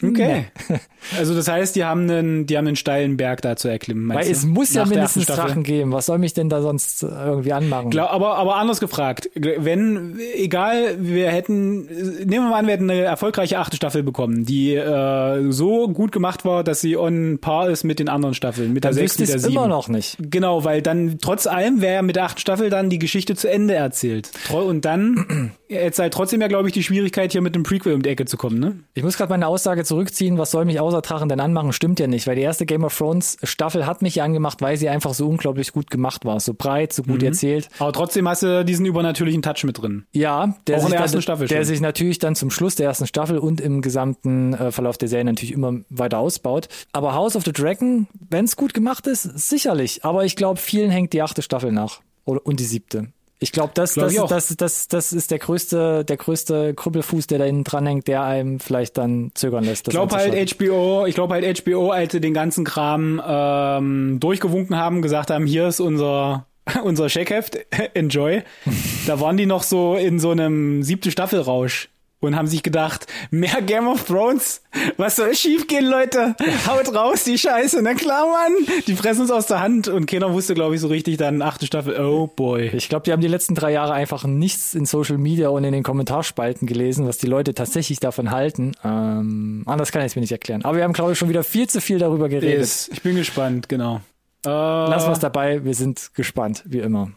Speaker 2: Okay. Also das heißt, die haben einen, die haben einen steilen Berg da zu erklimmen.
Speaker 1: Weil
Speaker 2: du?
Speaker 1: es muss ja
Speaker 2: Nach der
Speaker 1: mindestens? Drachen geben. Was soll mich denn da sonst irgendwie anmachen?
Speaker 2: Glaub, aber, aber anders gefragt, wenn, egal, wir hätten, nehmen wir mal an, wir hätten eine erfolgreiche achte Staffel bekommen, die äh, so gut gemacht war, dass sie on par ist mit den anderen Staffeln, mit der
Speaker 1: Dann
Speaker 2: sechs,
Speaker 1: wüsste
Speaker 2: mit
Speaker 1: ich
Speaker 2: der sieben.
Speaker 1: immer noch nicht.
Speaker 2: Genau, weil dann trotz allem wäre mit der achten Staffel dann die Geschichte zu Ende erzählt. Und dann jetzt halt trotzdem ja, glaube ich, die Schwierigkeit, hier mit dem Prequel um die Ecke zu kommen, ne?
Speaker 1: Ich muss gerade meine Aussage zurückziehen, was soll mich außer Drachen denn anmachen, stimmt ja nicht, weil die erste Game of Thrones Staffel hat mich ja angemacht, weil sie einfach so unglaublich gut gemacht war, so breit, so
Speaker 2: Mhm.
Speaker 1: gut erzählt.
Speaker 2: Aber trotzdem hast du diesen übernatürlichen Touch mit drin.
Speaker 1: Ja, der, sich,
Speaker 2: der
Speaker 1: dann,
Speaker 2: Staffel
Speaker 1: der sich natürlich dann zum Schluss der ersten Staffel und im gesamten äh, Verlauf der Serie natürlich immer weiter ausbaut. Aber House of the Dragon, wenn es gut gemacht ist, sicherlich. Aber ich glaube, vielen hängt die achte Staffel nach. Oder, und die siebte. Ich glaube, das,
Speaker 2: Glaub
Speaker 1: das, das, das, das ist der größte, der größte Krüppelfuß, der da hinten dran hängt, der einem vielleicht dann zögern lässt.
Speaker 2: Ich glaube halt. HBO, ich glaube halt HBO, als sie den ganzen Kram ähm, durchgewunken haben, gesagt haben, hier ist unser unser Scheckheft, enjoy. Da waren die noch so in so einem siebte Staffelrausch und haben sich gedacht, mehr Game of Thrones, was soll schief gehen, Leute? Haut raus die Scheiße, na klar, Mann. Die fressen uns aus der Hand und keiner wusste, glaube ich, so richtig dann achte Staffel, oh boy.
Speaker 1: Ich glaube, die haben die letzten drei Jahre einfach nichts in Social Media und in den Kommentarspalten gelesen, was die Leute tatsächlich davon halten. Ähm, anders kann ich es mir nicht erklären. Aber wir haben, glaube ich, schon wieder viel zu viel darüber geredet.
Speaker 2: Yes. Ich bin gespannt, genau. Äh,
Speaker 1: Lassen wir es dabei. Wir sind gespannt, wie immer.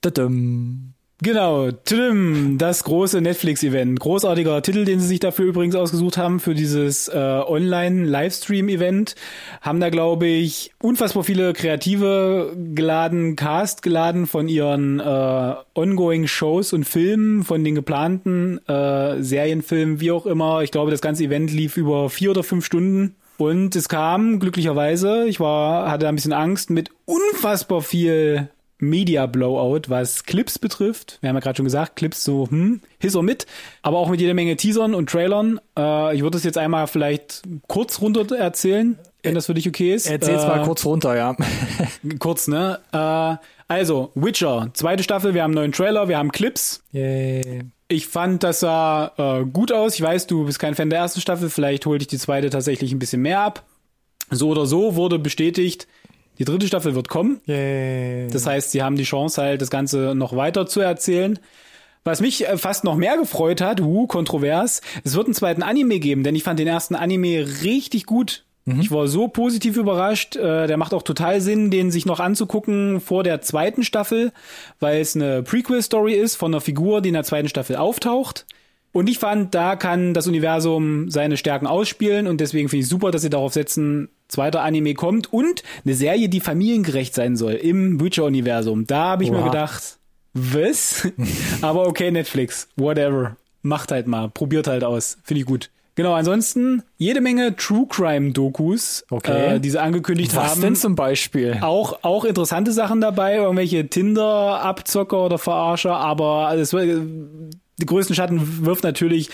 Speaker 1: Tudum.
Speaker 2: Genau, Tim, das große Netflix-Event. Großartiger Titel, den sie sich dafür übrigens ausgesucht haben, für dieses äh, Online-Livestream-Event. Haben da, glaube ich, unfassbar viele Kreative geladen, Cast geladen von ihren äh, Ongoing-Shows und Filmen, von den geplanten äh, Serienfilmen, wie auch immer. Ich glaube, das ganze Event lief über vier oder fünf Stunden. Und es kam glücklicherweise, ich war, hatte ein bisschen Angst, mit unfassbar viel Media Blowout, was Clips betrifft. Wir haben ja gerade schon gesagt, Clips so, hm, his or mit, aber auch mit jeder Menge Teasern und Trailern. Äh, ich würde es jetzt einmal vielleicht kurz runter erzählen, wenn das für dich okay ist.
Speaker 1: Erzähl's
Speaker 2: äh,
Speaker 1: mal kurz runter, ja.
Speaker 2: Kurz, ne? Äh, also, Witcher, zweite Staffel, wir haben einen neuen Trailer, wir haben Clips.
Speaker 1: Yay.
Speaker 2: Ich fand, das sah äh, gut aus. Ich weiß, du bist kein Fan der ersten Staffel, vielleicht holt dich die zweite tatsächlich ein bisschen mehr ab. So oder so wurde bestätigt, die dritte Staffel wird kommen.
Speaker 1: Yay.
Speaker 2: Das heißt, sie haben die Chance halt, das Ganze noch weiter zu erzählen. Was mich äh, fast noch mehr gefreut hat, uh, kontrovers, es wird einen zweiten Anime geben, denn ich fand den ersten Anime richtig gut. Ich war so positiv überrascht. Äh, der macht auch total Sinn, den sich noch anzugucken vor der zweiten Staffel, weil es eine Prequel-Story ist von einer Figur, die in der zweiten Staffel auftaucht. Und ich fand, da kann das Universum seine Stärken ausspielen und deswegen finde ich super, dass sie darauf setzen, zweiter Anime kommt und eine Serie, die familiengerecht sein soll im Witcher-Universum. Da habe ich mir
Speaker 1: Oha.
Speaker 2: gedacht, was? Aber okay, Netflix, whatever. Macht halt mal, probiert halt aus. Finde ich gut. Genau, ansonsten jede Menge True Crime Dokus,
Speaker 1: Okay.
Speaker 2: äh, die sie angekündigt
Speaker 1: Was
Speaker 2: haben.
Speaker 1: denn zum Beispiel?
Speaker 2: Auch, auch interessante Sachen dabei, irgendwelche Tinder-Abzocker oder Verarscher, aber alles, die größten Schatten wirft natürlich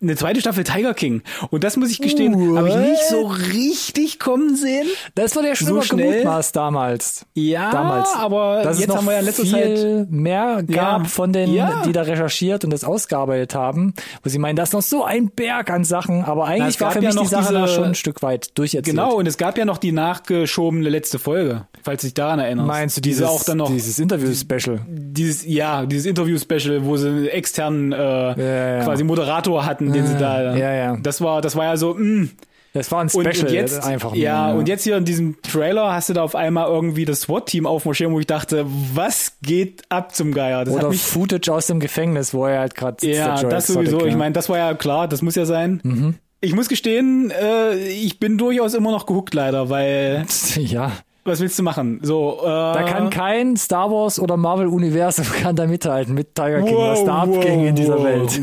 Speaker 2: eine zweite Staffel Tiger King. Und das muss ich gestehen, habe ich nicht so richtig kommen sehen.
Speaker 1: Das war der schon immer
Speaker 2: schnell?
Speaker 1: gemutmaßt damals.
Speaker 2: Ja,
Speaker 1: damals.
Speaker 2: aber
Speaker 1: Dass es
Speaker 2: jetzt haben wir ja in letzter
Speaker 1: viel
Speaker 2: Zeit
Speaker 1: mehr gab
Speaker 2: Ja.
Speaker 1: von denen,
Speaker 2: Ja.
Speaker 1: die da recherchiert und das ausgearbeitet haben, wo sie meinen, da ist noch so ein Berg an Sachen, aber eigentlich
Speaker 2: es
Speaker 1: war für
Speaker 2: ja
Speaker 1: mich die Sache
Speaker 2: diese-
Speaker 1: schon ein Stück weit durcherzählt.
Speaker 2: Genau, und es gab ja noch die nachgeschobene letzte Folge, falls du dich daran erinnerst.
Speaker 1: Meinst du
Speaker 2: Diese
Speaker 1: dieses,
Speaker 2: auch dann noch
Speaker 1: dieses Interview-Special?
Speaker 2: dieses ja dieses Interview-Special, wo sie einen externen äh,
Speaker 1: ja, ja.
Speaker 2: quasi Moderator hatten, den sie da.
Speaker 1: ja, ja.
Speaker 2: Das war das war ja so. Mh.
Speaker 1: Das war ein
Speaker 2: Und,
Speaker 1: Special
Speaker 2: und jetzt
Speaker 1: einfach nur.
Speaker 2: ja und jetzt hier in diesem Trailer hast du da auf einmal irgendwie das SWAT-Team aufmarschieren, wo ich dachte, was geht ab zum Geier? Das
Speaker 1: Oder
Speaker 2: mich
Speaker 1: Footage aus dem Gefängnis, wo er halt gerade sitzt.
Speaker 2: ja das
Speaker 1: Exotic,
Speaker 2: sowieso.
Speaker 1: ja.
Speaker 2: Ich meine, das war ja klar, das muss ja sein.
Speaker 1: Mhm.
Speaker 2: Ich muss gestehen, äh, ich bin durchaus immer noch gehuckt leider, weil
Speaker 1: ja.
Speaker 2: Was willst du machen? So, äh,
Speaker 1: Da kann kein Star Wars oder Marvel Universum kann da mithalten mit Tiger King, was da
Speaker 2: Wow,
Speaker 1: abging in dieser
Speaker 2: wow,
Speaker 1: Welt.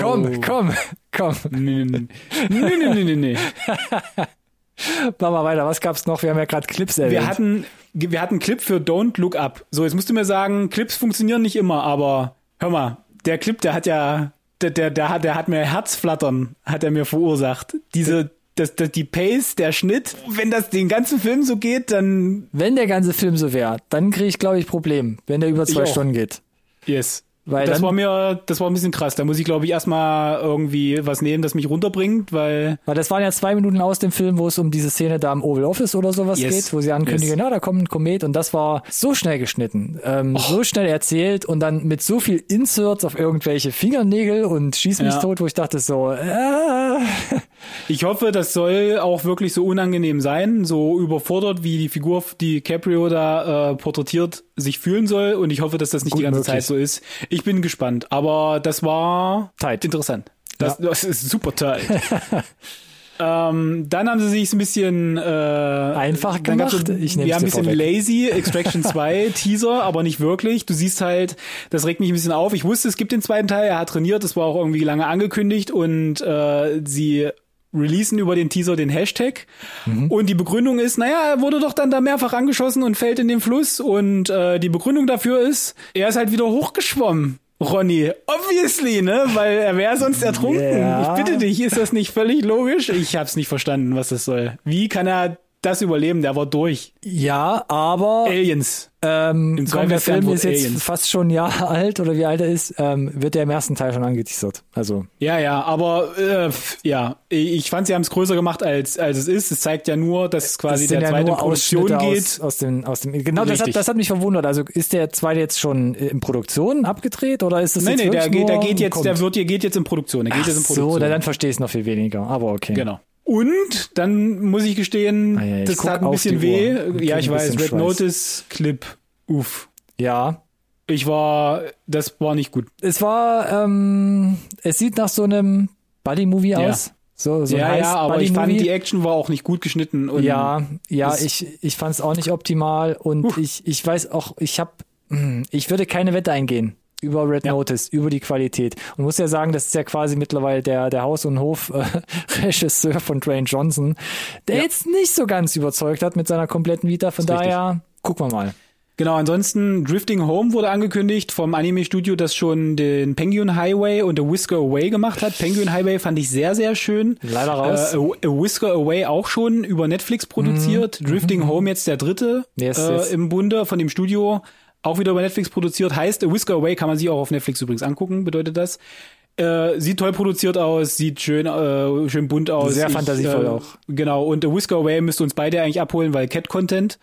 Speaker 1: Komm, komm, komm.
Speaker 2: Nee, nee, nee, nee, nee.
Speaker 1: Machen wir weiter. Was gab's noch? Wir haben ja gerade Clips erwähnt.
Speaker 2: Wir hatten, wir hatten einen Clip für Don't Look Up. So, jetzt musst du mir sagen, Clips funktionieren nicht immer, aber hör mal, der Clip, der hat ja, der, der, der hat, der hat mir Herzflattern, hat er mir verursacht. Diese, das, das, die Pace, der Schnitt, wenn das den ganzen Film so geht, dann.
Speaker 1: Wenn der ganze Film so wäre, dann kriege ich, glaube ich, Problem, wenn der über zwei Stunden geht.
Speaker 2: Yes. Weil das war mir, das war ein bisschen krass. Da muss ich, glaube ich, erstmal irgendwie was nehmen, das mich runterbringt, weil.
Speaker 1: Weil das waren ja zwei Minuten aus dem Film, wo es um diese Szene da im Oval Office oder sowas yes. geht, wo sie ankündigen, yes. ja, da kommt ein Komet und das war so schnell geschnitten, ähm, oh. so schnell erzählt und dann mit so viel Inserts auf irgendwelche Fingernägel und schieß mich ja. tot, wo ich dachte so, äh.
Speaker 2: Ich hoffe, das soll auch wirklich so unangenehm sein, so überfordert, wie die Figur, die Caprio da äh, porträtiert, sich fühlen soll und ich hoffe, dass das nicht Gut die ganze möglich. Zeit so ist. Ich bin gespannt, aber das war tight. interessant. Das, ja. das ist super tight. ähm, dann haben sie sich ein bisschen äh,
Speaker 1: einfach gemacht.
Speaker 2: Ich wir haben ein bisschen vorweg. lazy Extraction 2 Teaser, aber nicht wirklich. Du siehst halt, das regt mich ein bisschen auf. Ich wusste, es gibt den zweiten Teil. Er hat trainiert, das war auch irgendwie lange angekündigt und äh, sie releasen über den Teaser den Hashtag. Mhm. Und die Begründung ist, naja, er wurde doch dann da mehrfach angeschossen und fällt in den Fluss. Und äh, die Begründung dafür ist, er ist halt wieder hochgeschwommen. Ronny, obviously, ne? Weil er wäre sonst ertrunken. Yeah. Ich bitte dich, ist das nicht völlig logisch? Ich hab's nicht verstanden, was das soll. Wie kann er das überleben? Der war durch.
Speaker 1: Ja, aber
Speaker 2: Aliens.
Speaker 1: Ähm, Im komm, der Film ist jetzt Aliens. fast schon ein Jahr alt oder wie alt er ist, ähm, wird der im ersten Teil schon angeteasert. Also.
Speaker 2: Ja, ja, aber äh, ja, ich fand, sie haben es größer gemacht als als es ist. Es zeigt ja nur, dass es quasi der ja zweite in Produktion geht.
Speaker 1: Aus, aus, dem, aus dem, genau, das hat, das hat mich verwundert. Also ist der zweite jetzt schon in Produktion abgedreht oder ist das
Speaker 2: nein,
Speaker 1: jetzt
Speaker 2: nee, der geht, der geht jetzt, kommt? der wird, der geht jetzt in Produktion. Der geht
Speaker 1: Ach
Speaker 2: jetzt in Produktion.
Speaker 1: So, dann verstehe ich es noch viel weniger. Aber okay.
Speaker 2: Genau. Und dann muss ich gestehen, ah, ja, ich das tat ein bisschen weh. Ja, ich weiß, Red Schweiß. Notice Clip. Uff.
Speaker 1: Ja.
Speaker 2: Ich war, das war nicht gut.
Speaker 1: Es war, ähm, es sieht nach so einem Buddy-Movie ja. aus. So, so
Speaker 2: ja, ja, aber ich fand, die Action war auch nicht gut geschnitten. Und
Speaker 1: ja, ja, ich, ich fand es auch nicht optimal und uh. ich, ich weiß auch, ich habe, hm, ich würde keine Wette eingehen über Red ja. Notice, über die Qualität. Und muss ja sagen, das ist ja quasi mittlerweile der, der Haus- und Hof-Regisseur von Dwayne Johnson, der ja. jetzt nicht so ganz überzeugt hat mit seiner kompletten Vita. Von daher, richtig. gucken wir mal.
Speaker 2: Genau, ansonsten Drifting Home wurde angekündigt vom Anime-Studio, das schon den Penguin Highway und A Whisker Away gemacht hat. Penguin Highway fand ich sehr, sehr schön.
Speaker 1: Leider raus.
Speaker 2: Äh, A Whisker Away auch schon über Netflix produziert. Mhm. Drifting mhm. Home jetzt der dritte yes, äh, yes. im Bunde von dem Studio. Auch wieder über Netflix produziert. Heißt, A Whisker Away kann man sich auch auf Netflix übrigens angucken, bedeutet das. Äh, sieht toll produziert aus, sieht schön, äh, schön bunt aus.
Speaker 1: Sehr fantasievoll
Speaker 2: äh,
Speaker 1: auch.
Speaker 2: Genau, und A Whisker Away müsste uns beide eigentlich abholen, weil Cat-Content.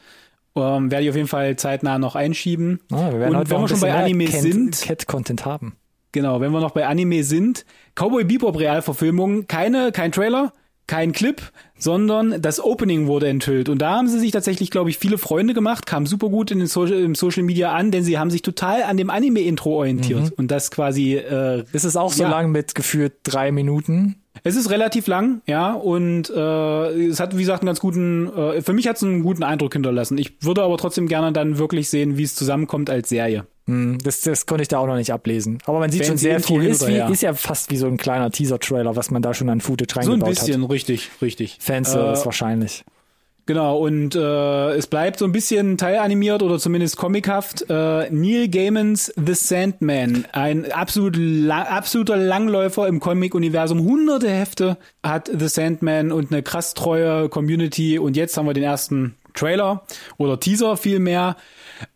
Speaker 2: Ähm, werde ich auf jeden Fall zeitnah noch einschieben.
Speaker 1: Ah, wir werden und wenn wir schon bei Anime Cat, sind. Cat-Content haben.
Speaker 2: Genau, wenn wir noch bei Anime sind. Cowboy Bebop Realverfilmung, keine, kein Trailer, kein Clip, sondern das Opening wurde enthüllt. Und da haben sie sich tatsächlich, glaube ich, viele Freunde gemacht, kam super gut in den Social, im Social Media an, denn sie haben sich total an dem Anime-Intro orientiert. Mhm. Und das quasi. Äh,
Speaker 1: ist es auch so ja. lang mit geführt drei Minuten?
Speaker 2: Es ist relativ lang, ja, und äh, es hat, wie gesagt, einen ganz guten, äh, für mich hat es einen guten Eindruck hinterlassen. Ich würde aber trotzdem gerne dann wirklich sehen, wie es zusammenkommt als Serie.
Speaker 1: Hm, das, das konnte ich da auch noch nicht ablesen. Aber man sieht Wenn schon sehr viel. Ist, wie, ja. ist ja fast wie so ein kleiner Teaser-Trailer, was man da schon an Footage reingebaut hat. So ein bisschen,
Speaker 2: hat. richtig, richtig.
Speaker 1: Fanservice äh, wahrscheinlich.
Speaker 2: Genau, und äh, es bleibt so ein bisschen teilanimiert oder zumindest comichaft. Äh, Neil Gaimans The Sandman, ein absolut la absoluter Langläufer im Comic-Universum. Hunderte Hefte hat The Sandman und eine krass treue Community. Und jetzt haben wir den ersten Trailer oder Teaser vielmehr.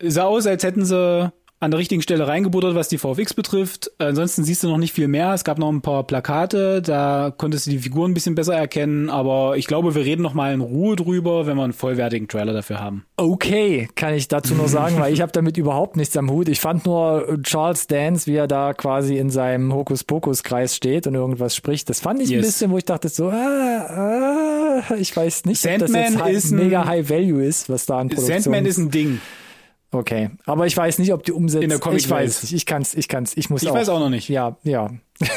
Speaker 2: Sah aus, als hätten sie an der richtigen Stelle reingebuttert, was die VFX betrifft. Ansonsten siehst du noch nicht viel mehr. Es gab noch ein paar Plakate, da konntest du die Figuren ein bisschen besser erkennen, aber ich glaube, wir reden noch mal in Ruhe drüber, wenn wir einen vollwertigen Trailer dafür haben.
Speaker 1: Okay, kann ich dazu nur sagen, weil ich habe damit überhaupt nichts am Hut. Ich fand nur Charles Dance, wie er da quasi in seinem Hokuspokus-Kreis steht und irgendwas spricht. Das fand ich yes. ein bisschen, wo ich dachte so, ah, ah, ich weiß nicht,
Speaker 2: Sandman
Speaker 1: ob das
Speaker 2: jetzt
Speaker 1: ist mega High Value ist, was da an Produktion
Speaker 2: Sandman ist ein Ding.
Speaker 1: Okay, aber ich weiß nicht, ob die Umsetzung.
Speaker 2: In der Comic
Speaker 1: ich weiß nicht. Ich kann's, ich kann's, ich muss.
Speaker 2: Ich
Speaker 1: auch,
Speaker 2: weiß auch noch nicht.
Speaker 1: Ja, ja.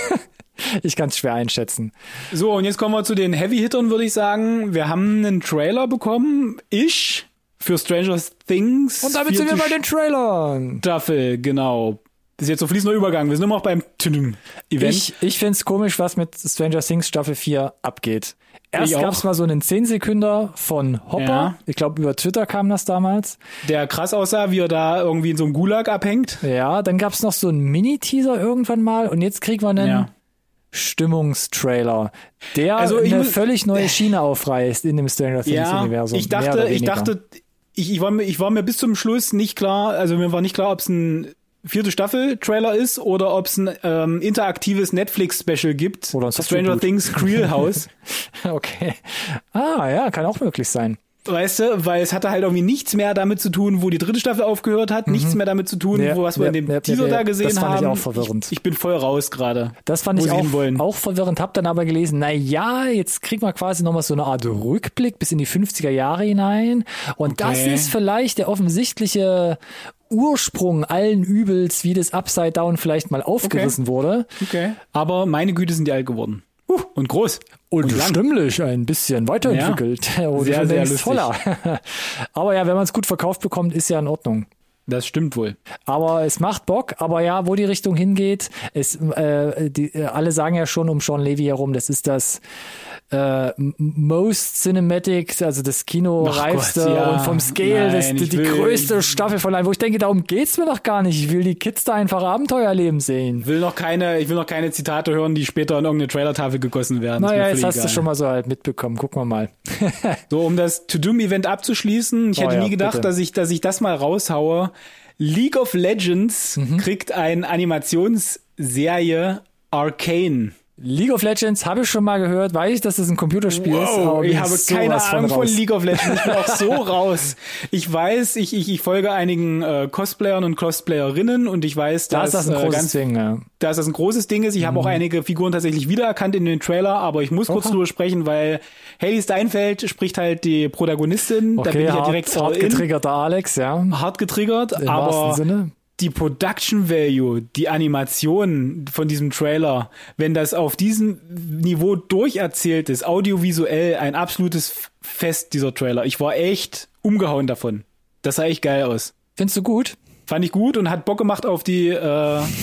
Speaker 1: ich kann es schwer einschätzen.
Speaker 2: So und jetzt kommen wir zu den Heavy Hittern, würde ich sagen. Wir haben einen Trailer bekommen. Ich für Stranger Things.
Speaker 1: Und damit sind wir bei den Trailern.
Speaker 2: Staffel, genau. Das ist jetzt so fließender Übergang. Wir sind immer noch beim Event.
Speaker 1: Ich, ich find's komisch, was mit Stranger Things Staffel 4 abgeht. Erst gab es mal so einen 10 Sekünder von Hopper.
Speaker 2: Ja.
Speaker 1: Ich glaube, über Twitter kam das damals.
Speaker 2: Der krass aussah, wie er da irgendwie in so einem Gulag abhängt.
Speaker 1: Ja, dann gab es noch so einen Mini-Teaser irgendwann mal und jetzt kriegen wir einen
Speaker 2: Ja.
Speaker 1: Stimmungstrailer, der
Speaker 2: Also
Speaker 1: eine
Speaker 2: muss-
Speaker 1: völlig neue Schiene aufreißt in dem Stranger Things
Speaker 2: Ja,
Speaker 1: Universum.
Speaker 2: ich dachte, ich dachte, ich, ich, war mir, ich war mir bis zum Schluss nicht klar, also mir war nicht klar, ob es ein vierte Staffel-Trailer ist oder ob es ein ähm, interaktives Netflix-Special gibt.
Speaker 1: Oder
Speaker 2: Stranger. Things Creel House.
Speaker 1: Okay. Ah, ja, kann auch möglich sein.
Speaker 2: Weißt du, weil es hatte halt irgendwie nichts mehr damit zu tun, wo die dritte Staffel aufgehört hat, nichts mehr damit zu tun,
Speaker 1: Mhm. Ja,
Speaker 2: wo was wir
Speaker 1: ja,
Speaker 2: in dem
Speaker 1: ja,
Speaker 2: Teaser da gesehen
Speaker 1: Das fand ich
Speaker 2: haben.
Speaker 1: auch verwirrend.
Speaker 2: Ich, ich bin voll raus gerade.
Speaker 1: Das fand ich auch, auch verwirrend, hab dann aber gelesen, na ja, jetzt kriegt man quasi nochmal so eine Art Rückblick bis in die 50er Jahre hinein. Und das
Speaker 2: Okay.
Speaker 1: ist vielleicht der offensichtliche Ursprung allen Übels, wie das Upside Down vielleicht mal aufgerissen wurde.
Speaker 2: Okay. Aber meine Güte sind die alt geworden. Uh, und groß.
Speaker 1: Und,
Speaker 2: lang.
Speaker 1: stimmlich ein bisschen weiterentwickelt. Oder
Speaker 2: Sehr, sehr lustig.
Speaker 1: voller. aber ja, wenn man es gut verkauft bekommt, ist ja in Ordnung.
Speaker 2: Das stimmt wohl.
Speaker 1: Aber es macht Bock, aber ja, wo die Richtung hingeht, es, äh, die, äh, alle sagen ja schon um Sean Levy herum, das ist das äh, most cinematic, also das Kino-reifste
Speaker 2: ja.
Speaker 1: und vom Scale das,
Speaker 2: Nein,
Speaker 1: die,
Speaker 2: ich
Speaker 1: die
Speaker 2: will-
Speaker 1: größte Staffel von allen, wo ich denke, darum geht's mir doch gar nicht. Ich will die Kids da einfach Abenteuer leben sehen.
Speaker 2: Will noch keine, ich will noch keine Zitate hören, die später in irgendeine Trailertafel gegossen werden.
Speaker 1: Naja, jetzt hast du
Speaker 2: egal.
Speaker 1: schon mal so halt mitbekommen. Gucken wir mal.
Speaker 2: So, um das To-Doom-Event abzuschließen, ich
Speaker 1: Oh
Speaker 2: hätte
Speaker 1: ja,
Speaker 2: nie gedacht,
Speaker 1: bitte.
Speaker 2: dass ich, dass ich das mal raushaue. League of Legends
Speaker 1: Mhm.
Speaker 2: kriegt eine Animationsserie Arcane.
Speaker 1: League of Legends habe ich schon mal gehört, weiß ich, dass das ein Computerspiel ist. aber
Speaker 2: ich habe keine Ahnung von
Speaker 1: raus.
Speaker 2: League of Legends. Ich bin auch so raus. Ich weiß, ich, ich, ich folge einigen äh, Cosplayern und Cosplayerinnen und ich weiß,
Speaker 1: Da
Speaker 2: dass
Speaker 1: ist das ein
Speaker 2: äh,
Speaker 1: großes
Speaker 2: ganz,
Speaker 1: Ding, ja.
Speaker 2: dass das ein großes Ding ist. Ich habe auch einige Figuren tatsächlich wiedererkannt in den Trailer, aber ich muss kurz
Speaker 1: Oha.
Speaker 2: drüber sprechen, weil Haley Steinfeld spricht halt die Protagonistin. da bin
Speaker 1: Okay,
Speaker 2: ich ja
Speaker 1: hart,
Speaker 2: direkt
Speaker 1: hart
Speaker 2: in.
Speaker 1: getriggerter Alex, ja.
Speaker 2: hart getriggert,
Speaker 1: Im
Speaker 2: aber
Speaker 1: wahrsten Sinne.
Speaker 2: Die Production Value, die Animation von diesem Trailer, wenn das auf diesem Niveau durcherzählt ist, audiovisuell ein absolutes Fest, dieser Trailer. Ich war echt umgehauen davon. Das sah echt geil aus.
Speaker 1: Findest du gut?
Speaker 2: Fand ich gut und hat Bock gemacht auf die, äh,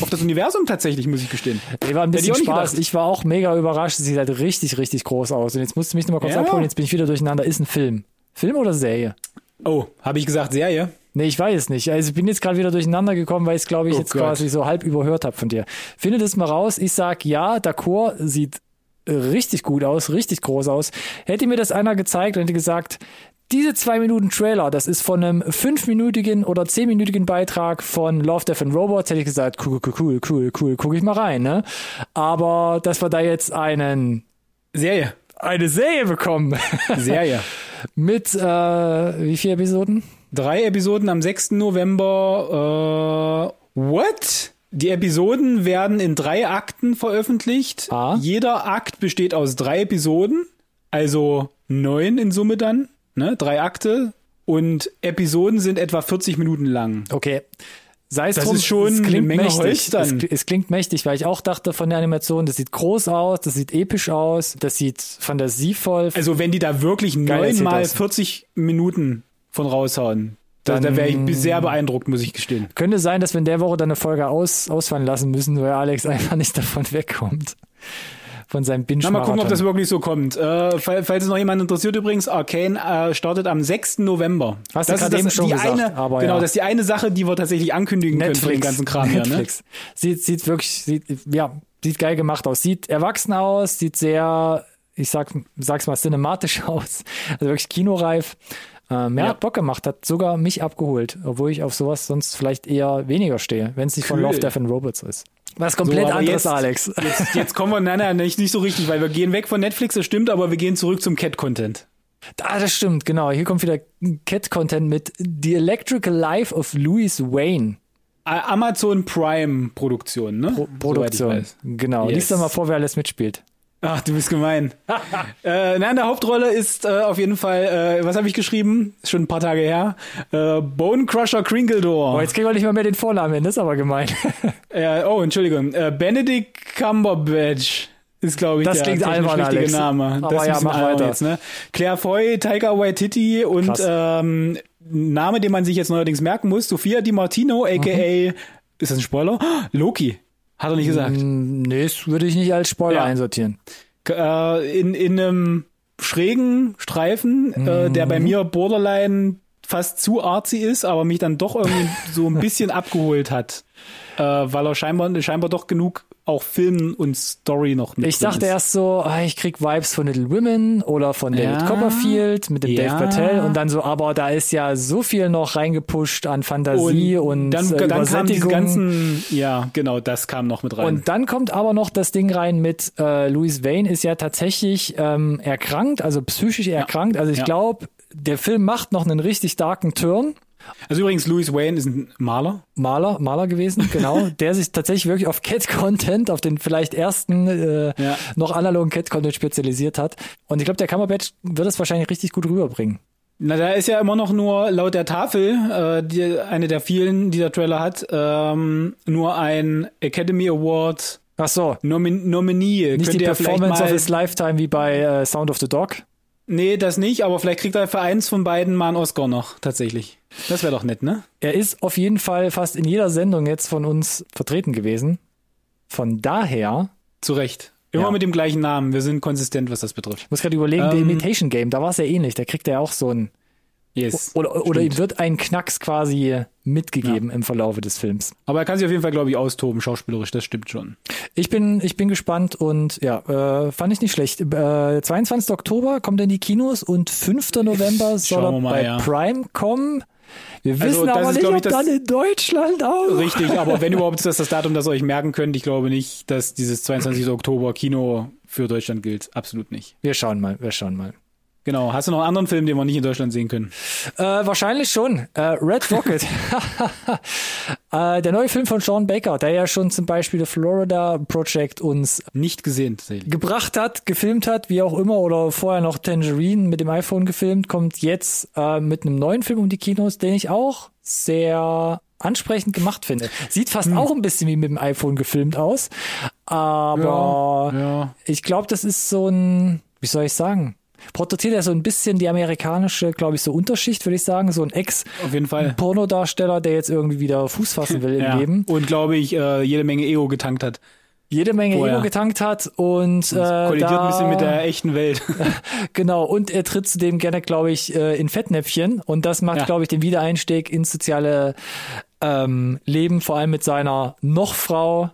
Speaker 2: auf das Universum tatsächlich, muss ich gestehen.
Speaker 1: Ich war ein
Speaker 2: ich
Speaker 1: bisschen
Speaker 2: auch nicht
Speaker 1: Spaß.
Speaker 2: gedacht.
Speaker 1: Ich war auch mega überrascht. Sie sieht halt richtig, richtig groß aus. Und jetzt musst du mich nochmal kurz
Speaker 2: Ja.
Speaker 1: abholen. Jetzt bin ich wieder durcheinander. Ist ein Film. Film oder Serie?
Speaker 2: Oh, habe ich gesagt Serie?
Speaker 1: Nee, ich weiß es nicht. Also ich bin jetzt gerade wieder durcheinander gekommen, weil ich es, glaube ich,
Speaker 2: Oh
Speaker 1: jetzt
Speaker 2: Gott.
Speaker 1: quasi so halb überhört habe von dir. Finde das mal raus. Ich sag ja, D'accord sieht äh, richtig gut aus, richtig groß aus. Hätte mir das einer gezeigt und hätte gesagt, diese zwei Minuten Trailer, das ist von einem fünfminütigen oder zehnminütigen Beitrag von Love, Death and Robots, hätte ich gesagt, cool, cool, cool, cool, cool, gucke ich mal rein, ne? Aber dass wir da jetzt einen,
Speaker 2: Serie.
Speaker 1: eine Serie bekommen
Speaker 2: Serie.
Speaker 1: mit, äh, wie viele Episoden?
Speaker 2: Drei Episoden am 6. November. Äh, what? Die Episoden werden in drei Akten veröffentlicht.
Speaker 1: Ah.
Speaker 2: Jeder Akt besteht aus drei Episoden, also neun in Summe dann. Ne? Drei Akte. Und Episoden sind etwa 40 Minuten lang.
Speaker 1: Okay. Sei es
Speaker 2: Das
Speaker 1: drum,
Speaker 2: ist schon
Speaker 1: es klingt
Speaker 2: eine Menge
Speaker 1: mächtig. Es, es klingt mächtig, weil ich auch dachte von der Animation, das sieht groß aus, das sieht episch aus, das sieht fantasievoll.
Speaker 2: Also wenn die da wirklich neunmal
Speaker 1: aus.
Speaker 2: 40 Minuten von raushauen, da, da wäre ich sehr beeindruckt, muss ich gestehen.
Speaker 1: Könnte sein, dass wir in der Woche dann eine Folge aus, ausfallen lassen müssen, weil Alex einfach nicht davon wegkommt. Von seinem binge
Speaker 2: Na, mal gucken, ob das wirklich so kommt. Äh, fall- falls es noch jemand interessiert übrigens, Arcane äh, startet am 6. November.
Speaker 1: Hast du
Speaker 2: das
Speaker 1: gerade
Speaker 2: ist
Speaker 1: eben schon
Speaker 2: die
Speaker 1: gesagt,
Speaker 2: eine,
Speaker 1: aber
Speaker 2: Genau,
Speaker 1: ja.
Speaker 2: das ist die eine Sache, die wir tatsächlich ankündigen können für den ganzen Kram hier. Ne?
Speaker 1: Netflix. Sieht, sieht wirklich, sieht, ja, sieht geil gemacht aus. Sieht erwachsen aus, sieht sehr, ich sag, sag's mal, cinematisch aus. Also wirklich kinoreif. Äh, mehr
Speaker 2: Ja.
Speaker 1: hat Bock gemacht, hat sogar mich abgeholt, obwohl ich auf sowas sonst vielleicht eher weniger stehe, wenn es nicht von
Speaker 2: Cool.
Speaker 1: Love, Death and Robots ist. Was komplett
Speaker 2: aber
Speaker 1: anderes,
Speaker 2: jetzt-
Speaker 1: Alex.
Speaker 2: Jetzt, jetzt kommen wir, nein, nein, nicht, nicht so richtig, weil wir gehen weg von Netflix, das stimmt, aber wir gehen zurück zum Cat-Content.
Speaker 1: Ah, das stimmt, genau. Hier kommt wieder Cat-Content mit The Electrical Life of Louis Wayne.
Speaker 2: Amazon Prime Produktion, ne?
Speaker 1: Pro Produktion. Genau.
Speaker 2: Yes.
Speaker 1: Lies doch mal vor, wer alles mitspielt.
Speaker 2: Ach, du bist gemein. äh, nein, der Hauptrolle ist äh, auf jeden Fall, äh, was habe ich geschrieben? Ist schon ein paar Tage her. Äh, Bone Crusher Kringledor.
Speaker 1: Oh, jetzt kriegen wir nicht mal mehr den Vornamen hin, das ist aber gemein.
Speaker 2: Äh, oh, Entschuldigung. Äh, Benedict Cumberbatch ist, glaube ich,
Speaker 1: Das
Speaker 2: der
Speaker 1: klingt albern,
Speaker 2: richtige
Speaker 1: Alex.
Speaker 2: Name.
Speaker 1: Aber
Speaker 2: das ist
Speaker 1: ja, mach weiter.
Speaker 2: Jetzt, ne? Claire Foy, Taika Waititi und
Speaker 1: Krass.
Speaker 2: ähm, Name, den man sich jetzt neuerdings merken muss, Sophia Di Martino, aka,
Speaker 1: Mhm.
Speaker 2: ist das ein Spoiler? Loki. Hat er nicht gesagt.
Speaker 1: Mm, nee, das würde ich nicht als Spoiler
Speaker 2: Ja.
Speaker 1: einsortieren.
Speaker 2: Äh, in, in einem schrägen Streifen, äh, der bei mir borderline fast zu artsy ist, aber mich dann doch irgendwie so ein bisschen abgeholt hat, äh, weil er scheinbar scheinbar doch genug auch Film und Story noch mit
Speaker 1: Ich dachte
Speaker 2: ist.
Speaker 1: erst so, ah, ich krieg Vibes von Little Women oder von David
Speaker 2: Ja.
Speaker 1: Copperfield mit dem
Speaker 2: Ja.
Speaker 1: Dave Patel und dann so, aber da ist ja so viel noch reingepusht an Fantasie und,
Speaker 2: dann,
Speaker 1: äh,
Speaker 2: dann kam diese ganzen, ja, genau, das kam noch mit rein.
Speaker 1: Und dann kommt aber noch das Ding rein mit äh, Louis Wayne ist ja tatsächlich ähm, erkrankt, also psychisch erkrankt. Also ich
Speaker 2: Ja.
Speaker 1: glaube, der Film macht noch einen richtig darken Turn.
Speaker 2: Also übrigens, Louis Wayne ist ein Maler.
Speaker 1: Maler, Maler gewesen, genau, der sich tatsächlich wirklich auf Cat-Content, auf den vielleicht ersten äh,
Speaker 2: Ja.
Speaker 1: noch analogen Cat-Content spezialisiert hat. Und ich glaube, der Cumberbatch wird es wahrscheinlich richtig gut rüberbringen.
Speaker 2: Na, da ist ja immer noch nur laut der Tafel, äh, die, eine der vielen, die der Trailer hat, ähm, nur ein Academy Award
Speaker 1: Ach so,
Speaker 2: Nomin Nominee.
Speaker 1: nicht die
Speaker 2: er vielleicht
Speaker 1: Performance of his Lifetime wie bei äh, Sound of the Dog.
Speaker 2: Nee, das nicht, aber vielleicht kriegt er für eins von beiden mal einen Oscar noch, tatsächlich. Das wäre doch nett, ne?
Speaker 1: Er ist auf jeden Fall fast in jeder Sendung jetzt von uns vertreten gewesen. Von daher,
Speaker 2: Zu Recht. Immer
Speaker 1: Ja.
Speaker 2: mit dem gleichen Namen. Wir sind konsistent, was das betrifft.
Speaker 1: ich muss gerade überlegen, der
Speaker 2: Ähm,
Speaker 1: Imitation Game, da war es ja ähnlich. Da kriegt er auch so ein,
Speaker 2: Yes.
Speaker 1: oder, oder ihm wird ein Knacks quasi mitgegeben im Verlaufe des Films.
Speaker 2: Aber er kann sich auf jeden Fall, glaube ich, austoben, schauspielerisch, das stimmt schon.
Speaker 1: Ich bin, ich bin gespannt und ja, äh, fand ich nicht schlecht. Äh, 22. Oktober kommt er in die Kinos und 5. November soll er
Speaker 2: mal,
Speaker 1: bei
Speaker 2: ja.
Speaker 1: Prime kommen. Wir
Speaker 2: Also,
Speaker 1: wissen
Speaker 2: das
Speaker 1: aber
Speaker 2: ist,
Speaker 1: nicht, ob
Speaker 2: ich,
Speaker 1: dann in Deutschland auch.
Speaker 2: Richtig, aber wenn überhaupt ist das das Datum, das ihr euch merken könnt, ich glaube nicht, dass dieses 22. Oktober Kino für Deutschland gilt. Absolut nicht.
Speaker 1: Wir schauen mal, wir schauen mal.
Speaker 2: Genau. Hast du noch einen anderen Film, den wir nicht in Deutschland sehen können?
Speaker 1: Äh, wahrscheinlich schon. Äh, Red Rocket. äh, der neue Film von Sean Baker, der ja schon zum Beispiel The Florida Project uns
Speaker 2: Nicht gesehen,
Speaker 1: gebracht hat, gefilmt hat, wie auch immer, oder vorher noch Tangerine mit dem iPhone gefilmt, kommt jetzt äh, mit einem neuen Film um die Kinos, den ich auch sehr ansprechend gemacht finde. Sieht fast
Speaker 2: Hm.
Speaker 1: auch ein bisschen wie mit dem iPhone gefilmt aus, aber
Speaker 2: Ja.
Speaker 1: ich glaube, das ist so ein, wie soll ich sagen, porträtiert ja so ein bisschen die amerikanische, glaube ich, so Unterschicht, würde ich sagen, so ein. Ex-Pornodarsteller, der jetzt irgendwie wieder Fuß fassen will im
Speaker 2: Ja.
Speaker 1: Leben,
Speaker 2: Und glaube ich, äh, jede Menge Ego getankt hat.
Speaker 1: jede Menge
Speaker 2: Vorher.
Speaker 1: Ego getankt hat und äh,
Speaker 2: Kollidiert
Speaker 1: da,
Speaker 2: ein bisschen mit der echten Welt.
Speaker 1: Genau, und er tritt zudem gerne, glaube ich, äh, in Fettnäpfchen. Und das macht,
Speaker 2: Ja.
Speaker 1: glaube ich, den Wiedereinstieg ins soziale ähm, Leben, vor allem mit seiner Nochfrau.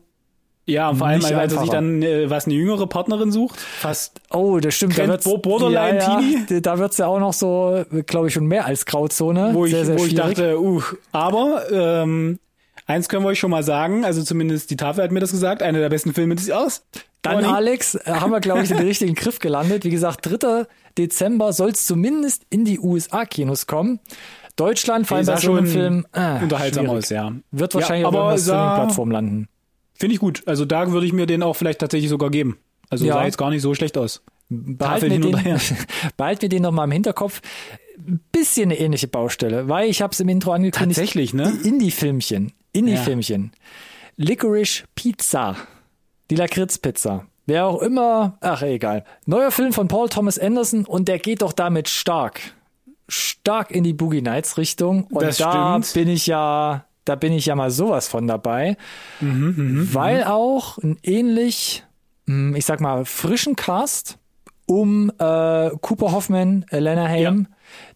Speaker 2: Ja, und vor allem,
Speaker 1: Nicht
Speaker 2: als er sich
Speaker 1: einfacher.
Speaker 2: dann äh, was eine jüngere Partnerin sucht. Fast.
Speaker 1: Oh, das stimmt. Da wird's,
Speaker 2: Bo- Borderline
Speaker 1: ja, ja, da wird's ja auch noch so, glaube ich, schon mehr als Grauzone.
Speaker 2: wo ich,
Speaker 1: sehr, sehr
Speaker 2: wo ich dachte, uh, aber ähm, eins können wir euch schon mal sagen, also zumindest die Tafel hat mir das gesagt, einer der besten Filme des Jahres.
Speaker 1: Dann,
Speaker 2: Conny?
Speaker 1: Alex, äh, haben wir, glaube ich, den richtigen Griff gelandet. Wie gesagt, 3. Dezember soll es zumindest in die USA-Kinos kommen. Deutschland, vor allem bei so einem Film, äh,
Speaker 2: Unterhaltsam
Speaker 1: schwierig.
Speaker 2: aus, ja.
Speaker 1: Wird
Speaker 2: Ja,
Speaker 1: wahrscheinlich
Speaker 2: aber
Speaker 1: auf
Speaker 2: sah-
Speaker 1: Streaming-Plattform landen.
Speaker 2: Finde ich gut. Also da würde ich mir den auch vielleicht tatsächlich sogar geben. Also
Speaker 1: Ja.
Speaker 2: sah jetzt gar nicht so schlecht aus. Tafel
Speaker 1: wir, den, behalten wir den noch mal im Hinterkopf. Ein bisschen eine ähnliche Baustelle, weil ich habe es im Intro angekündigt.
Speaker 2: Tatsächlich, ne?
Speaker 1: Die Indie-Filmchen. Indie-Filmchen. Licorice Pizza. Die Lakritz-Pizza. Wer auch immer, ach egal. Neuer Film von Paul Thomas Anderson und der geht doch damit stark, stark in die Boogie Nights Richtung. Und
Speaker 2: Das
Speaker 1: da
Speaker 2: stimmt.
Speaker 1: bin ich ja, da bin ich ja mal sowas von dabei,
Speaker 2: Mhm,
Speaker 1: weil auch ein ähnlich, hm, ich sag mal, frischen Cast um äh, Cooper Hoffman, Elena Haim,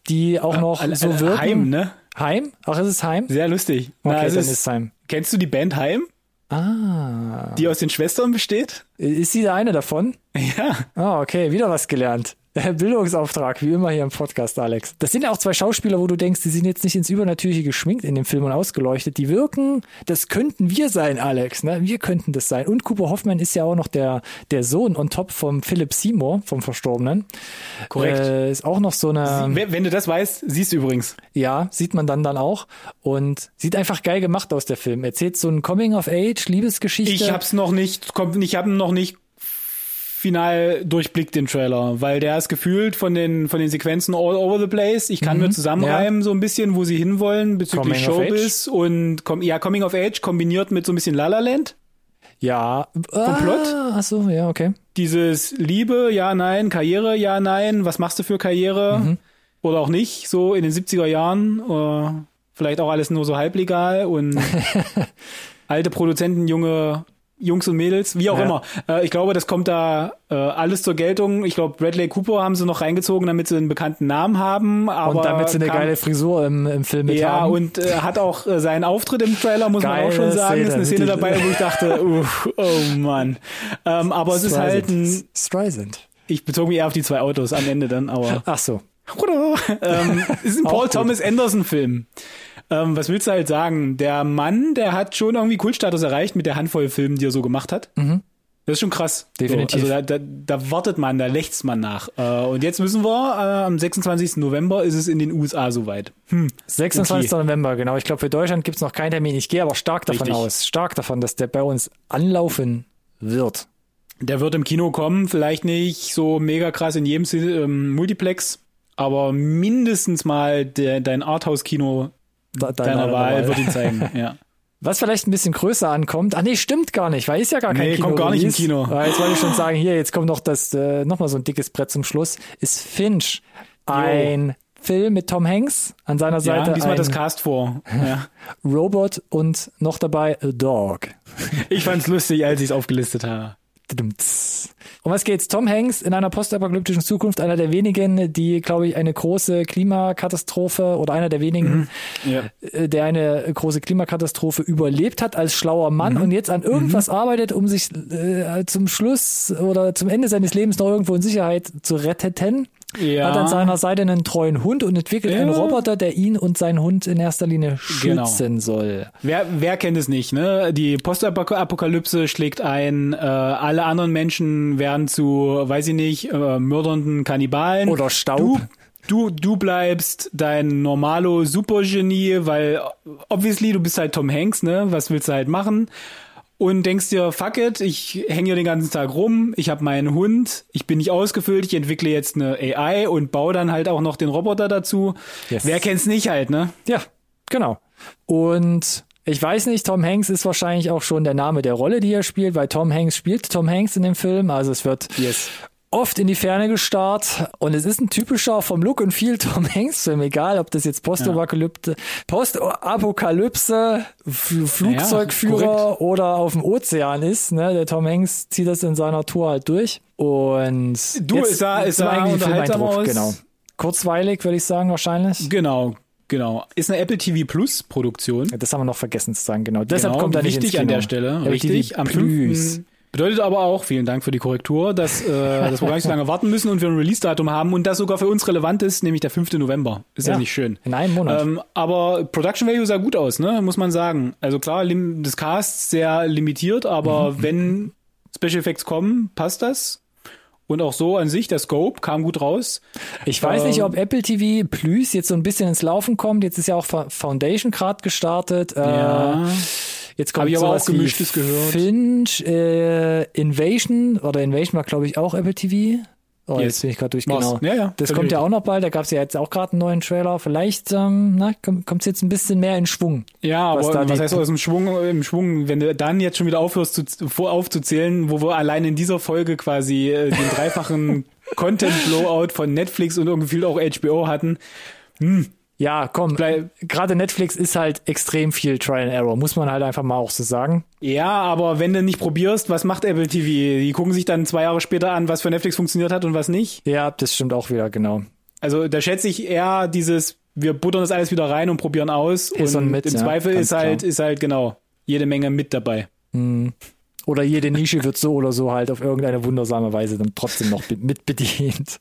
Speaker 1: die auch noch
Speaker 2: Äh,
Speaker 1: so
Speaker 2: äh,
Speaker 1: wirken.
Speaker 2: Heim, ne?
Speaker 1: Heim? Ach, ist es Heim?
Speaker 2: Sehr lustig.
Speaker 1: Okay,
Speaker 2: Na, es
Speaker 1: dann
Speaker 2: ist,
Speaker 1: ist Heim.
Speaker 2: Kennst du die Band Heim,
Speaker 1: Ah.
Speaker 2: die aus den Schwestern besteht?
Speaker 1: Ist sie der eine davon?
Speaker 2: Ja.
Speaker 1: Ah, okay, wieder was gelernt. Bildungsauftrag, wie immer hier im Podcast, Alex. Das sind ja auch zwei Schauspieler, wo du denkst, die sind jetzt nicht ins Übernatürliche geschminkt in dem Film und ausgeleuchtet. Die wirken, das könnten wir sein, Alex. Ne? Wir könnten das sein. Und Cooper Hoffman ist ja auch noch der, der Sohn on top vom Philip Seymour, vom Verstorbenen.
Speaker 2: Korrekt.
Speaker 1: Äh, ist auch noch so eine,
Speaker 2: Wenn wenn du das weißt, siehst du übrigens.
Speaker 1: ja, sieht man dann dann auch. Und sieht einfach geil gemacht aus, der Film. Erzählt so ein Coming-of-Age, Liebesgeschichte.
Speaker 2: Ich hab's noch nicht, ich habe noch nicht final durchblickt den Trailer, weil der ist gefühlt von den von den Sequenzen all over the place. Ich kann mir zusammenreimen so ein bisschen, wo sie hinwollen bezüglich
Speaker 1: Mhm. Coming
Speaker 2: Showbiz und com ja Coming of Age kombiniert mit so ein bisschen La La Land.
Speaker 1: Ja. Vom
Speaker 2: Plot?
Speaker 1: Ach so, ja, okay.
Speaker 2: Dieses Liebe, ja, nein, Karriere, ja, nein, was machst du für Karriere
Speaker 1: Mhm.
Speaker 2: oder auch nicht, so in den 70er Jahren, äh, vielleicht auch alles nur so halblegal und alte Produzenten, junge Jungs und Mädels, wie auch
Speaker 1: Ja.
Speaker 2: immer. Äh, ich glaube, das kommt da äh, alles zur Geltung. Ich glaube, Bradley Cooper haben sie noch reingezogen, damit sie einen bekannten Namen haben. Aber
Speaker 1: und damit sie eine
Speaker 2: kam-
Speaker 1: geile Frisur im, im Film mit
Speaker 2: Ja,
Speaker 1: haben.
Speaker 2: und äh, hat auch äh, seinen Auftritt im Trailer, muss man auch schon
Speaker 1: Geile
Speaker 2: sagen. Ist eine
Speaker 1: Szene,
Speaker 2: Szene dabei, wo ich dachte, uff, oh Mann. Ähm, aber es ist halt ein,
Speaker 1: Streisand.
Speaker 2: ich bezog mich eher auf die zwei Autos am Ende dann, aber
Speaker 1: Ach so.
Speaker 2: ähm, es ist ein Paul. Thomas Anderson Film. Ähm, was willst du halt sagen? Der Mann, der hat schon irgendwie Kultstatus erreicht mit der Handvoll Filmen, die er so gemacht hat. Das ist schon krass.
Speaker 1: Mhm. Definitiv.
Speaker 2: So, also da, da, da wartet man, da lächzt man nach. Äh, und jetzt müssen wir, äh, am 26. November ist es in den USA soweit. Hm.
Speaker 1: 26. November, genau. Ich glaube, für Deutschland gibt's noch keinen Termin. Ich gehe aber stark davon
Speaker 2: Richtig.
Speaker 1: aus, stark davon, dass der bei uns anlaufen wird.
Speaker 2: Der wird im Kino kommen, vielleicht nicht so mega krass in jedem ähm, Multiplex, aber mindestens mal der, dein Arthouse-Kino
Speaker 1: Da,
Speaker 2: deiner Wahl
Speaker 1: Wahl.
Speaker 2: wird ihn zeigen. Ja.
Speaker 1: Was vielleicht ein bisschen größer ankommt. Ah nee, stimmt gar nicht, weil ist ja gar kein
Speaker 2: Nee,
Speaker 1: Kino.
Speaker 2: kommt gar nicht im Kino.
Speaker 1: Weil jetzt wollte ich schon sagen, hier, jetzt kommt noch das, äh, noch mal so ein dickes Brett zum Schluss. Ist Finch. Ein Film mit Tom Hanks an seiner
Speaker 2: Ja,
Speaker 1: Seite.
Speaker 2: diesmal
Speaker 1: ein
Speaker 2: das Cast vor. Ja.
Speaker 1: Robot und noch dabei A Dog.
Speaker 2: Ich fand's lustig, als ich es aufgelistet habe.
Speaker 1: Um was geht's? Tom Hanks in einer postapokalyptischen Zukunft, einer der wenigen, die, glaube ich, eine große Klimakatastrophe oder einer der wenigen,
Speaker 2: Ja.
Speaker 1: äh, der eine große Klimakatastrophe überlebt hat als schlauer Mann und jetzt an irgendwas arbeitet, um sich äh, zum Schluss oder zum Ende seines Lebens noch irgendwo in Sicherheit zu retten.
Speaker 2: Ja.
Speaker 1: Hat an seiner Seite einen treuen Hund und entwickelt einen
Speaker 2: Ja.
Speaker 1: Roboter, der ihn und seinen Hund in erster Linie
Speaker 2: Genau.
Speaker 1: schützen soll.
Speaker 2: Wer, wer kennt es nicht, ne? Die Postapokalypse schlägt ein, äh, alle anderen Menschen werden zu, weiß ich nicht, äh, mördernden Kannibalen.
Speaker 1: Oder Staub.
Speaker 2: Du, du, du bleibst dein normalo Supergenie, weil obviously du bist halt Tom Hanks, ne? Was willst du halt machen? Und denkst dir, fuck it, ich hänge hier den ganzen Tag rum, ich habe meinen Hund, ich bin nicht ausgefüllt, ich entwickle jetzt eine AI und baue dann halt auch noch den Roboter dazu.
Speaker 1: Yes.
Speaker 2: Wer kennt's nicht halt, ne?
Speaker 1: Ja, genau. Und ich weiß nicht, Tom Hanks ist wahrscheinlich auch schon der Name der Rolle, die er spielt, weil Tom Hanks spielt Tom Hanks in dem Film. Also es wird
Speaker 2: Yes.
Speaker 1: Oft in die Ferne gestarrt und es ist ein typischer vom Look und Feel Tom Hanks Film, egal ob das jetzt Postapokalypse, Postapokalypse, Flugzeugführer
Speaker 2: korrekt.
Speaker 1: oder auf dem Ozean ist. Ne? Der Tom Hanks zieht das in seiner Tour halt durch und
Speaker 2: Du, sah- es
Speaker 1: zum
Speaker 2: sah
Speaker 1: eigentlichen
Speaker 2: unterhaltsam aus.
Speaker 1: Genau. Kurzweilig würde ich sagen wahrscheinlich.
Speaker 2: Genau, genau. Ist eine Apple TV Plus Produktion.
Speaker 1: Das haben wir noch vergessen zu sagen, genau. Deshalb
Speaker 2: genau,
Speaker 1: kommt er nicht
Speaker 2: wichtig an der Stelle.
Speaker 1: Apple
Speaker 2: richtig. Am
Speaker 1: Plus.
Speaker 2: 5. Bedeutet aber auch, vielen Dank für die Korrektur, dass, äh, dass wir gar nicht so lange warten müssen und wir ein Release-Datum haben und das sogar für uns relevant ist, nämlich der 5. November. Ist ja, nicht schön.
Speaker 1: In einem Monat.
Speaker 2: Ähm, aber Production Value sah gut aus, ne? Muss man sagen. Also klar, das Cast sehr limitiert, aber
Speaker 1: Mhm.
Speaker 2: wenn Special Effects kommen, passt das. Und auch so an sich, der Scope kam gut raus.
Speaker 1: ich weiß nicht,
Speaker 2: ähm,
Speaker 1: ob Apple TV Plus jetzt so ein bisschen ins Laufen kommt. Jetzt ist ja auch Foundation gerade gestartet. Äh,
Speaker 2: Ja.
Speaker 1: Jetzt kommt
Speaker 2: ich aber auch Gemischtes gehört.
Speaker 1: Finch, äh, Invasion oder Invasion war glaube ich auch Apple TV. Oh,
Speaker 2: Yes.
Speaker 1: jetzt bin ich gerade durch, genau.
Speaker 2: Ja, ja,
Speaker 1: das kommt ja auch noch bald, da gab es ja jetzt auch gerade einen neuen Trailer. Vielleicht ähm, na, kommt es jetzt ein bisschen mehr in Schwung.
Speaker 2: Ja,
Speaker 1: was
Speaker 2: aber was heißt aus dem Schwung, im Schwung, wenn du dann jetzt schon wieder aufhörst zu, vor aufzuzählen, wo wir allein in dieser Folge quasi äh, den dreifachen Content Blowout von Netflix und irgendwie auch HBO hatten.
Speaker 1: Ja, komm,
Speaker 2: Bleib-
Speaker 1: gerade Netflix ist halt extrem viel Trial and Error, muss man halt einfach mal auch so sagen.
Speaker 2: Ja, aber wenn du nicht probierst, was macht Apple TV? Die gucken sich dann zwei Jahre später an, was für Netflix funktioniert hat und was nicht.
Speaker 1: Ja, das stimmt auch wieder, genau.
Speaker 2: Also da schätze ich eher dieses, wir buttern das alles wieder rein und probieren aus.
Speaker 1: Ist
Speaker 2: und
Speaker 1: und mit,
Speaker 2: im
Speaker 1: ja,
Speaker 2: Zweifel ist halt,
Speaker 1: klar.
Speaker 2: ist halt genau jede Menge mit dabei.
Speaker 1: Oder jede Nische wird so oder so halt auf irgendeine wundersame Weise dann trotzdem noch be- mit bedient.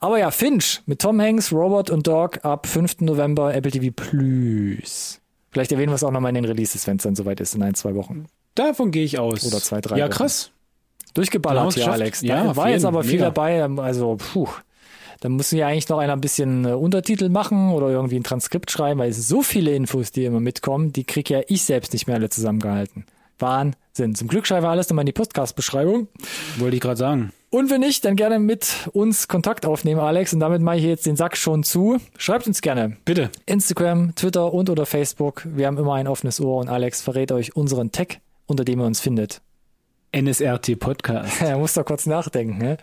Speaker 1: Aber ja, Finch mit Tom Hanks, Robot und Dog ab 5. November Apple TV Plus. Vielleicht erwähnen wir es auch nochmal in den Releases, wenn es dann soweit ist, in ein, zwei Wochen.
Speaker 2: Davon gehe ich aus.
Speaker 1: Oder zwei, drei
Speaker 2: Ja, krass.
Speaker 1: Durchgeballert hier,
Speaker 2: geschafft?
Speaker 1: Alex.
Speaker 2: Ja,
Speaker 1: Da
Speaker 2: auf
Speaker 1: war jetzt aber viel
Speaker 2: Mega.
Speaker 1: dabei, also puh. Da muss ja eigentlich noch einer ein bisschen äh, Untertitel machen oder irgendwie ein Transkript schreiben, weil es so viele Infos, die immer mitkommen, die krieg ja ich selbst nicht mehr alle zusammengehalten. Wahnsinn. Zum Glück schreibe alles nochmal in die Podcast-Beschreibung.
Speaker 2: Wollte ich gerade sagen.
Speaker 1: Und wenn nicht, dann gerne mit uns Kontakt aufnehmen, Alex. Und damit mache ich jetzt den Sack schon zu. Schreibt uns gerne.
Speaker 2: Bitte.
Speaker 1: Instagram, Twitter und oder Facebook. Wir haben immer ein offenes Ohr und Alex verrät euch unseren Tag, unter dem ihr uns findet.
Speaker 2: NSRT Podcast.
Speaker 1: Er muss da kurz nachdenken. Ne?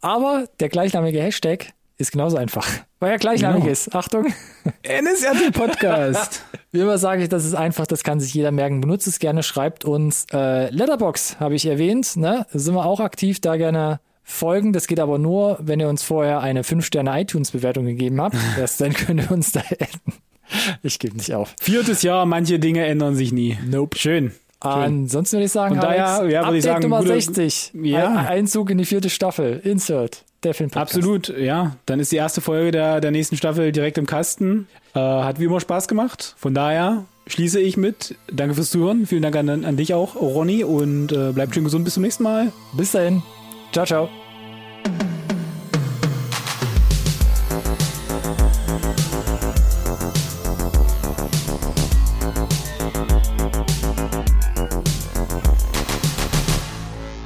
Speaker 1: Aber der gleichnamige Hashtag ist genauso einfach. Weil er gleichnamig
Speaker 2: Genau.
Speaker 1: ist. Achtung.
Speaker 2: NSRT Podcast.
Speaker 1: Wie immer sage ich, das ist einfach, das kann sich jeder merken. Benutzt es gerne, schreibt uns. Äh, Letterbox habe ich erwähnt, ne? Sind wir auch aktiv, da gerne folgen. Das geht aber nur, wenn ihr uns vorher eine 5-Sterne iTunes-Bewertung gegeben habt. Erst dann könnt ihr uns da adden. Ich gebe nicht auf.
Speaker 2: Viertes Jahr, manche Dinge ändern sich nie.
Speaker 1: Nope.
Speaker 2: Schön.
Speaker 1: Ansonsten würde ich sagen,
Speaker 2: Von daher,
Speaker 1: Alex,
Speaker 2: ja, würde
Speaker 1: Update
Speaker 2: ich sagen,
Speaker 1: Nummer
Speaker 2: gute-
Speaker 1: 60.
Speaker 2: Ja.
Speaker 1: Ein- Einzug in die vierte Staffel. Insert. Der Film
Speaker 2: Absolut, ja. Dann ist die erste Folge der, der nächsten Staffel direkt im Kasten. Äh, hat wie immer Spaß gemacht. Von daher schließe ich mit. Danke fürs Zuhören. Vielen Dank an, an dich auch, Ronny. Und äh, bleibt schön gesund. Bis zum nächsten Mal.
Speaker 1: Bis dahin. Ciao, ciao.